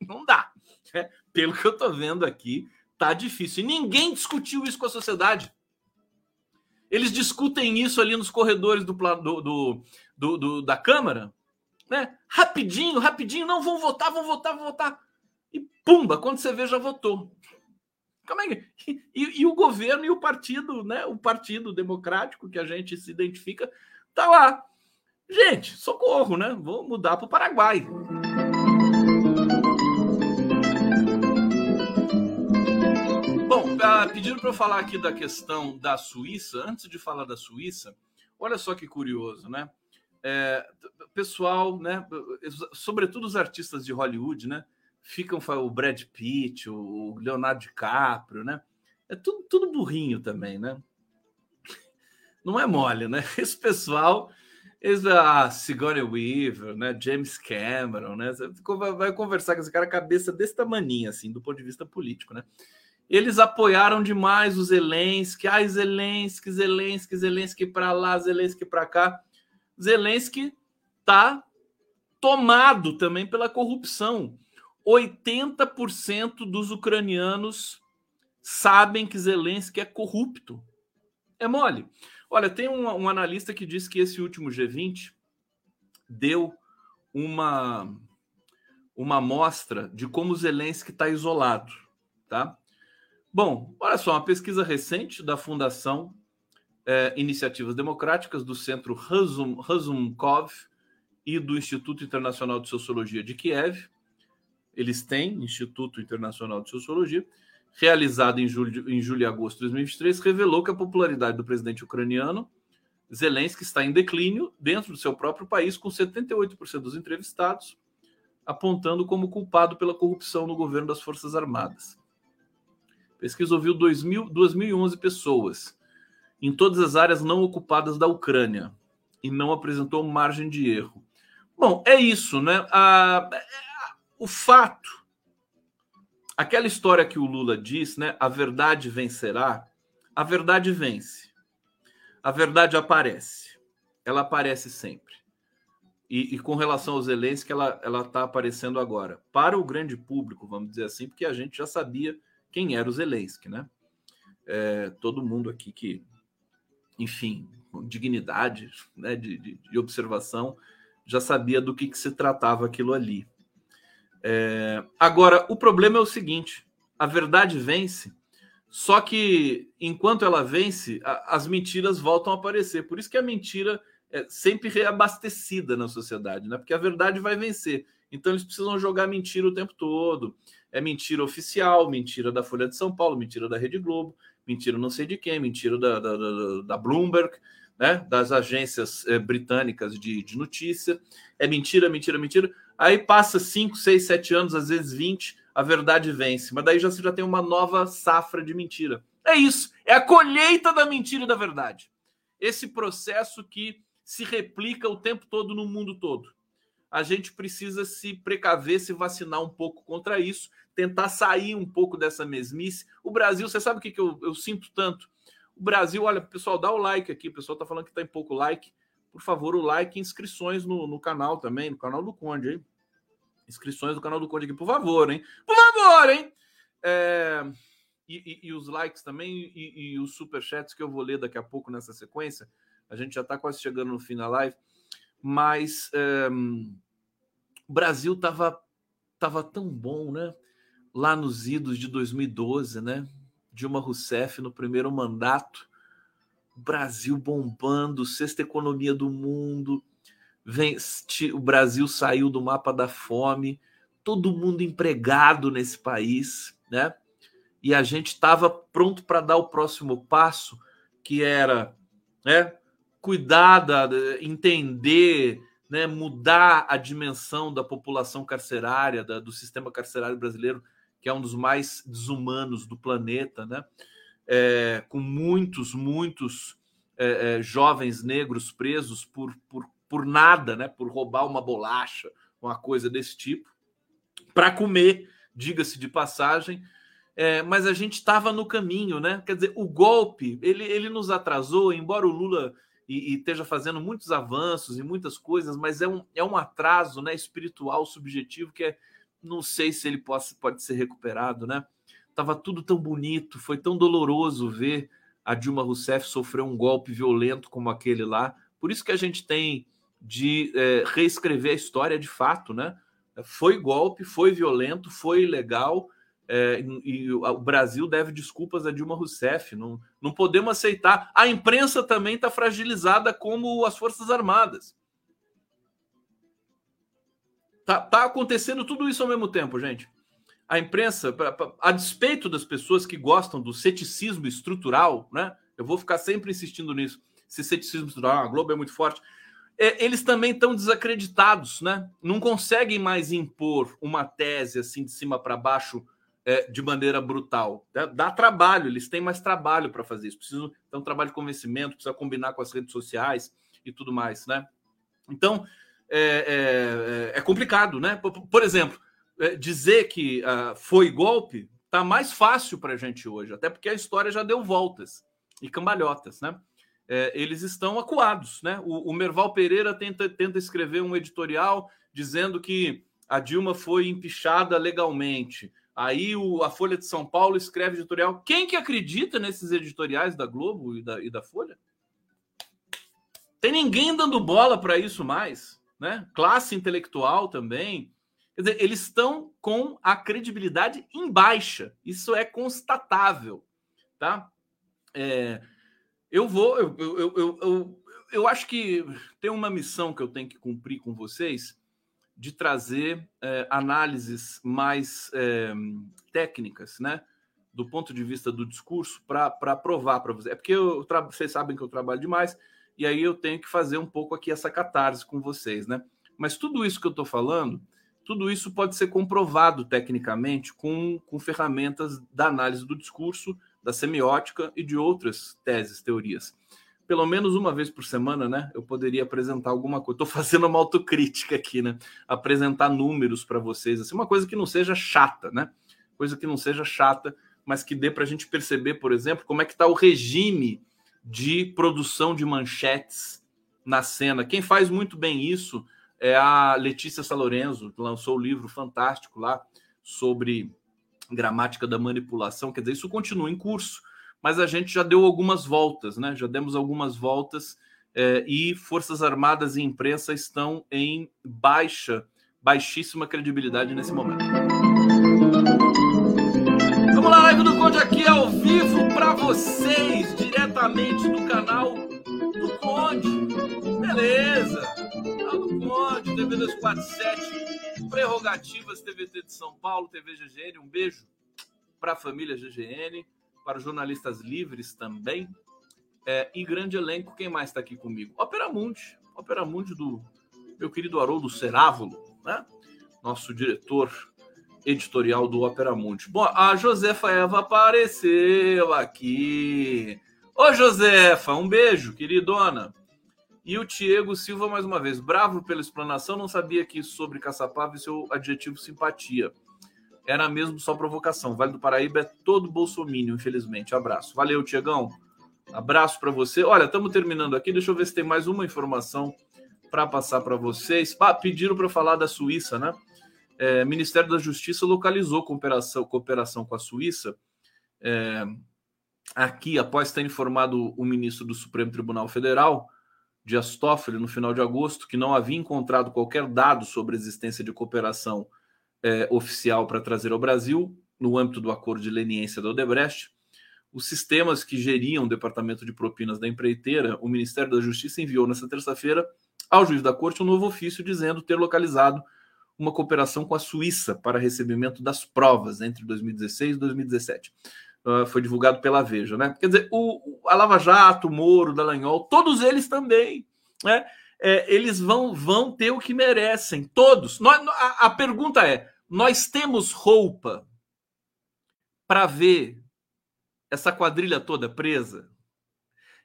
Não dá. É, pelo que eu estou vendo aqui, tá difícil. E ninguém discutiu isso com a sociedade. Eles discutem isso ali nos corredores do, do, do, do, da Câmara, né? Rapidinho, rapidinho, não vão votar, vão votar, vão votar. E pumba, quando você vê, já votou. Como é que... e, e o governo e o partido, né? O partido democrático que a gente se identifica, tá lá. Gente, socorro, né? Vou mudar para o Paraguai. Pediram para eu falar aqui da questão da Suíça. Antes de falar da Suíça, olha só que curioso, né? É, pessoal, né? Sobretudo os artistas de Hollywood, né? Ficam o Brad Pitt, o Leonardo DiCaprio, né? É tudo, tudo burrinho também, né? Não é mole, né? Esse pessoal, a Sigourney Weaver, né? James Cameron, né? Você vai conversar com esse cara cabeça desse tamanho, assim, do ponto de vista político, né? Eles apoiaram demais o Zelensky. Ai, Zelensky, Zelensky, Zelensky para lá, Zelensky para cá. Zelensky tá tomado também pela corrupção. 80% dos ucranianos sabem que Zelensky é corrupto. É mole. Olha, tem um, um analista que diz que esse último G20 deu uma uma amostra de como Zelensky está isolado, tá? Bom, olha só, uma pesquisa recente da Fundação é, Iniciativas Democráticas, do Centro Razum, Razumkov e do Instituto Internacional de Sociologia de Kiev. Eles têm Instituto Internacional de Sociologia, realizado em julho, em julho e agosto de 2023, revelou que a popularidade do presidente ucraniano Zelensky está em declínio dentro do seu próprio país, com 78% dos entrevistados apontando como culpado pela corrupção no governo das Forças Armadas. Pesquisa ouviu 2.011 pessoas em todas as áreas não ocupadas da Ucrânia e não apresentou margem de erro. Bom, é isso, né? A, o fato, aquela história que o Lula diz, né? A verdade vencerá. A verdade vence. A verdade aparece. Ela aparece sempre. E, e com relação aos Zelensky, ela ela está aparecendo agora para o grande público, vamos dizer assim, porque a gente já sabia quem era o Zelensky, né? É, todo mundo aqui que, enfim, com dignidade né, de, de, de observação, já sabia do que, que se tratava aquilo ali. É, agora, o problema é o seguinte: a verdade vence, só que enquanto ela vence, a, as mentiras voltam a aparecer. Por isso que a mentira é sempre reabastecida na sociedade, né? Porque a verdade vai vencer. Então eles precisam jogar mentira o tempo todo é mentira oficial, mentira da Folha de São Paulo, mentira da Rede Globo, mentira não sei de quem, mentira da, da, da, da Bloomberg, né, das agências é, britânicas de, de notícia. É mentira, mentira, mentira. Aí passa 5, 6, 7 anos, às vezes 20, a verdade vence. Mas daí já, você já tem uma nova safra de mentira. É isso. É a colheita da mentira e da verdade. Esse processo que se replica o tempo todo no mundo todo. A gente precisa se precaver, se vacinar um pouco contra isso, tentar sair um pouco dessa mesmice. O Brasil, você sabe o que, que eu, eu sinto tanto? O Brasil, olha, pessoal, dá o like aqui. O pessoal tá falando que tá em pouco like. Por favor, o like e inscrições no, no canal também, no canal do Conde, hein? Inscrições do canal do Conde aqui, por favor, hein? Por favor, hein? É... E, e, e, os likes também e, e, os superchats que eu vou ler daqui a pouco nessa sequência. A gente já está quase chegando no fim da live, mas é, o Brasil estava tava tão bom, né? Lá nos idos de 2012, né? Dilma Rousseff no primeiro mandato, Brasil bombando, sexta economia do mundo, vem, o Brasil saiu do mapa da fome, todo mundo empregado nesse país, né? e a gente estava pronto para dar o próximo passo, que era né, cuidar, da, entender, né, mudar a dimensão da população carcerária, da, do sistema carcerário brasileiro, que é um dos mais desumanos do planeta, né? É, com muitos, muitos é, é, jovens negros presos por, por, por nada, né? por roubar uma bolacha, uma coisa desse tipo, para comer, diga-se de passagem, é, mas a gente estava no caminho, né? Quer dizer, o golpe ele, ele nos atrasou, embora o Lula e, e esteja fazendo muitos avanços e muitas coisas, mas é um, é um atraso né, espiritual, subjetivo, que é, não sei se ele pode, pode ser recuperado, né? Tava tudo tão bonito, foi tão doloroso ver a Dilma Rousseff sofrer um golpe violento como aquele lá. Por isso que a gente tem de é, reescrever a história de fato, né? Foi golpe, foi violento, foi ilegal é, e o Brasil deve desculpas a Dilma Rousseff. Não, não podemos aceitar. A imprensa também está fragilizada como as Forças Armadas. Tá, tá acontecendo tudo isso ao mesmo tempo, gente. A imprensa, pra, pra, a despeito das pessoas que gostam do ceticismo estrutural, né? Eu vou ficar sempre insistindo nisso. Esse ceticismo estrutural, a Globo é muito forte. É, eles também estão desacreditados, né? Não conseguem mais impor uma tese assim de cima para baixo é, de maneira brutal. Dá, dá, trabalho, eles têm mais trabalho para fazer isso. Precisam ter um trabalho de convencimento, precisa combinar com as redes sociais e tudo mais, né? Então é, é, é complicado, né? Por, por exemplo, é, dizer que uh, foi golpe tá mais fácil para a gente hoje, até porque a história já deu voltas e cambalhotas, né? É, eles estão acuados, né? O, o Merval Pereira tenta, tenta escrever um editorial dizendo que a Dilma foi empichada legalmente. Aí o, a Folha de São Paulo escreve editorial. Quem que acredita nesses editoriais da Globo e da, e da Folha? Tem ninguém dando bola para isso mais, né? Classe intelectual também. Quer dizer, eles estão com a credibilidade em baixa. Isso é constatável, tá? É, eu vou, eu, eu, eu, eu, eu acho que tem uma missão que eu tenho que cumprir com vocês de trazer é, análises mais é, técnicas, né? Do ponto de vista do discurso, para provar para vocês. É porque eu, vocês sabem que eu trabalho demais, e aí eu tenho que fazer um pouco aqui essa catarse com vocês, né? Mas tudo isso que eu estou falando, tudo isso pode ser comprovado tecnicamente com, com ferramentas da análise do discurso, da semiótica e de outras teses, teorias pelo menos uma vez por semana, né? Eu poderia apresentar alguma coisa. Estou fazendo uma autocrítica aqui, né? Apresentar números para vocês, assim, uma coisa que não seja chata, né? Coisa que não seja chata, mas que dê para a gente perceber, por exemplo, como é que está o regime de produção de manchetes na cena. Quem faz muito bem isso é a Letícia Salorenzo, que lançou o um livro fantástico lá sobre gramática da manipulação. Quer dizer, isso continua em curso mas a gente já deu algumas voltas, né? Já demos algumas voltas é, e Forças Armadas e imprensa estão em baixa, baixíssima credibilidade nesse momento. Vamos lá, live do Conde aqui ao vivo para vocês, diretamente do canal do Conde. Beleza! Canal do Conde, TV 247, Prerrogativas TVT de São Paulo, TV GGN. Um beijo para a família GGN para jornalistas livres também. É, e grande elenco, quem mais está aqui comigo? Opera Mundi, Opera Mundi do meu querido Haroldo Cerávulo, né? nosso diretor editorial do Opera Mundi. Bom, a Josefa Eva apareceu aqui. Ô, Josefa, um beijo, queridona. E o Diego Silva, mais uma vez, bravo pela explanação, não sabia que sobre Caçapava e seu adjetivo simpatia. Era mesmo só provocação. Vale do Paraíba é todo bolsomínio, infelizmente. Abraço. Valeu, Tiagão. Abraço para você. Olha, estamos terminando aqui. Deixa eu ver se tem mais uma informação para passar para vocês. Ah, pediram para falar da Suíça, né? É, Ministério da Justiça localizou cooperação, cooperação com a Suíça. É, aqui, após ter informado o ministro do Supremo Tribunal Federal, Dias Toffoli, no final de agosto, que não havia encontrado qualquer dado sobre a existência de cooperação é, oficial para trazer ao Brasil, no âmbito do acordo de leniência da Odebrecht, os sistemas que geriam o departamento de propinas da empreiteira, o Ministério da Justiça enviou nesta terça-feira ao juiz da corte um novo ofício dizendo ter localizado uma cooperação com a Suíça para recebimento das provas entre 2016 e 2017. Uh, foi divulgado pela Veja, né? Quer dizer, o, a Lava Jato, o Moro, Dallagnol, todos eles também, né? É, eles vão, vão ter o que merecem, todos. Nós, a, a pergunta é: nós temos roupa para ver essa quadrilha toda presa?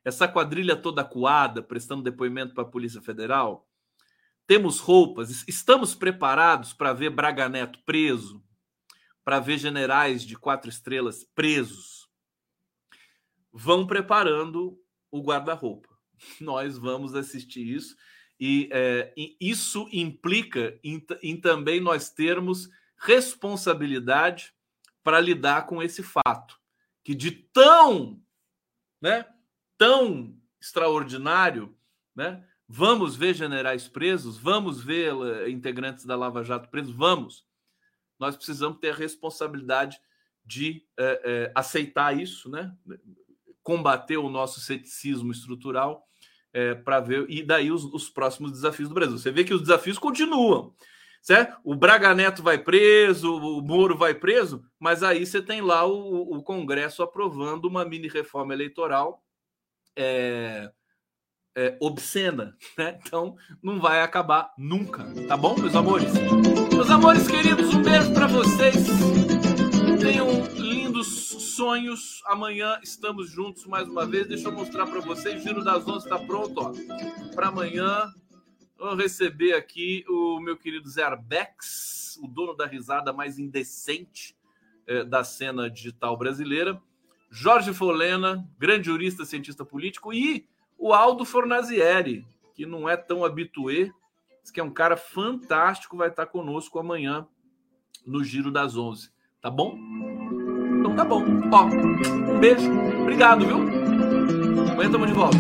Essa quadrilha toda coada, prestando depoimento para a Polícia Federal? Temos roupas? Estamos preparados para ver Braga Neto preso? para ver generais de quatro estrelas presos, vão preparando o guarda-roupa. Nós vamos assistir isso e, é, isso implica em, em também nós termos responsabilidade para lidar com esse fato que de tão, né, tão extraordinário, né, vamos ver generais presos, vamos ver uh, integrantes da Lava Jato presos, vamos nós precisamos ter a responsabilidade de é, é, aceitar isso, né? Combater o nosso ceticismo estrutural é, para ver, e daí os, os, próximos desafios do Brasil. Você vê que os desafios continuam. Certo? O Braga Neto vai preso, o Moro vai preso, mas aí você tem lá o, o Congresso aprovando uma mini reforma eleitoral é, é, obscena, né? Então não vai acabar nunca, tá bom, meus amores? Meus amores queridos, um beijo para vocês. Tenham lindos sonhos. Amanhã estamos juntos mais uma vez. Deixa eu mostrar para vocês. Giro das 11 está pronto. Para amanhã, vou receber aqui o meu querido Zé Arbex, o dono da risada mais indecente é, da cena digital brasileira. Jorge Folena, grande jurista, cientista político e o Aldo Fornazieri, que não é tão habituê, que é um cara fantástico, vai estar conosco amanhã no Giro das 11. Tá bom? Então tá bom. Ó, um beijo. Obrigado, viu? Amanhã estamos de volta.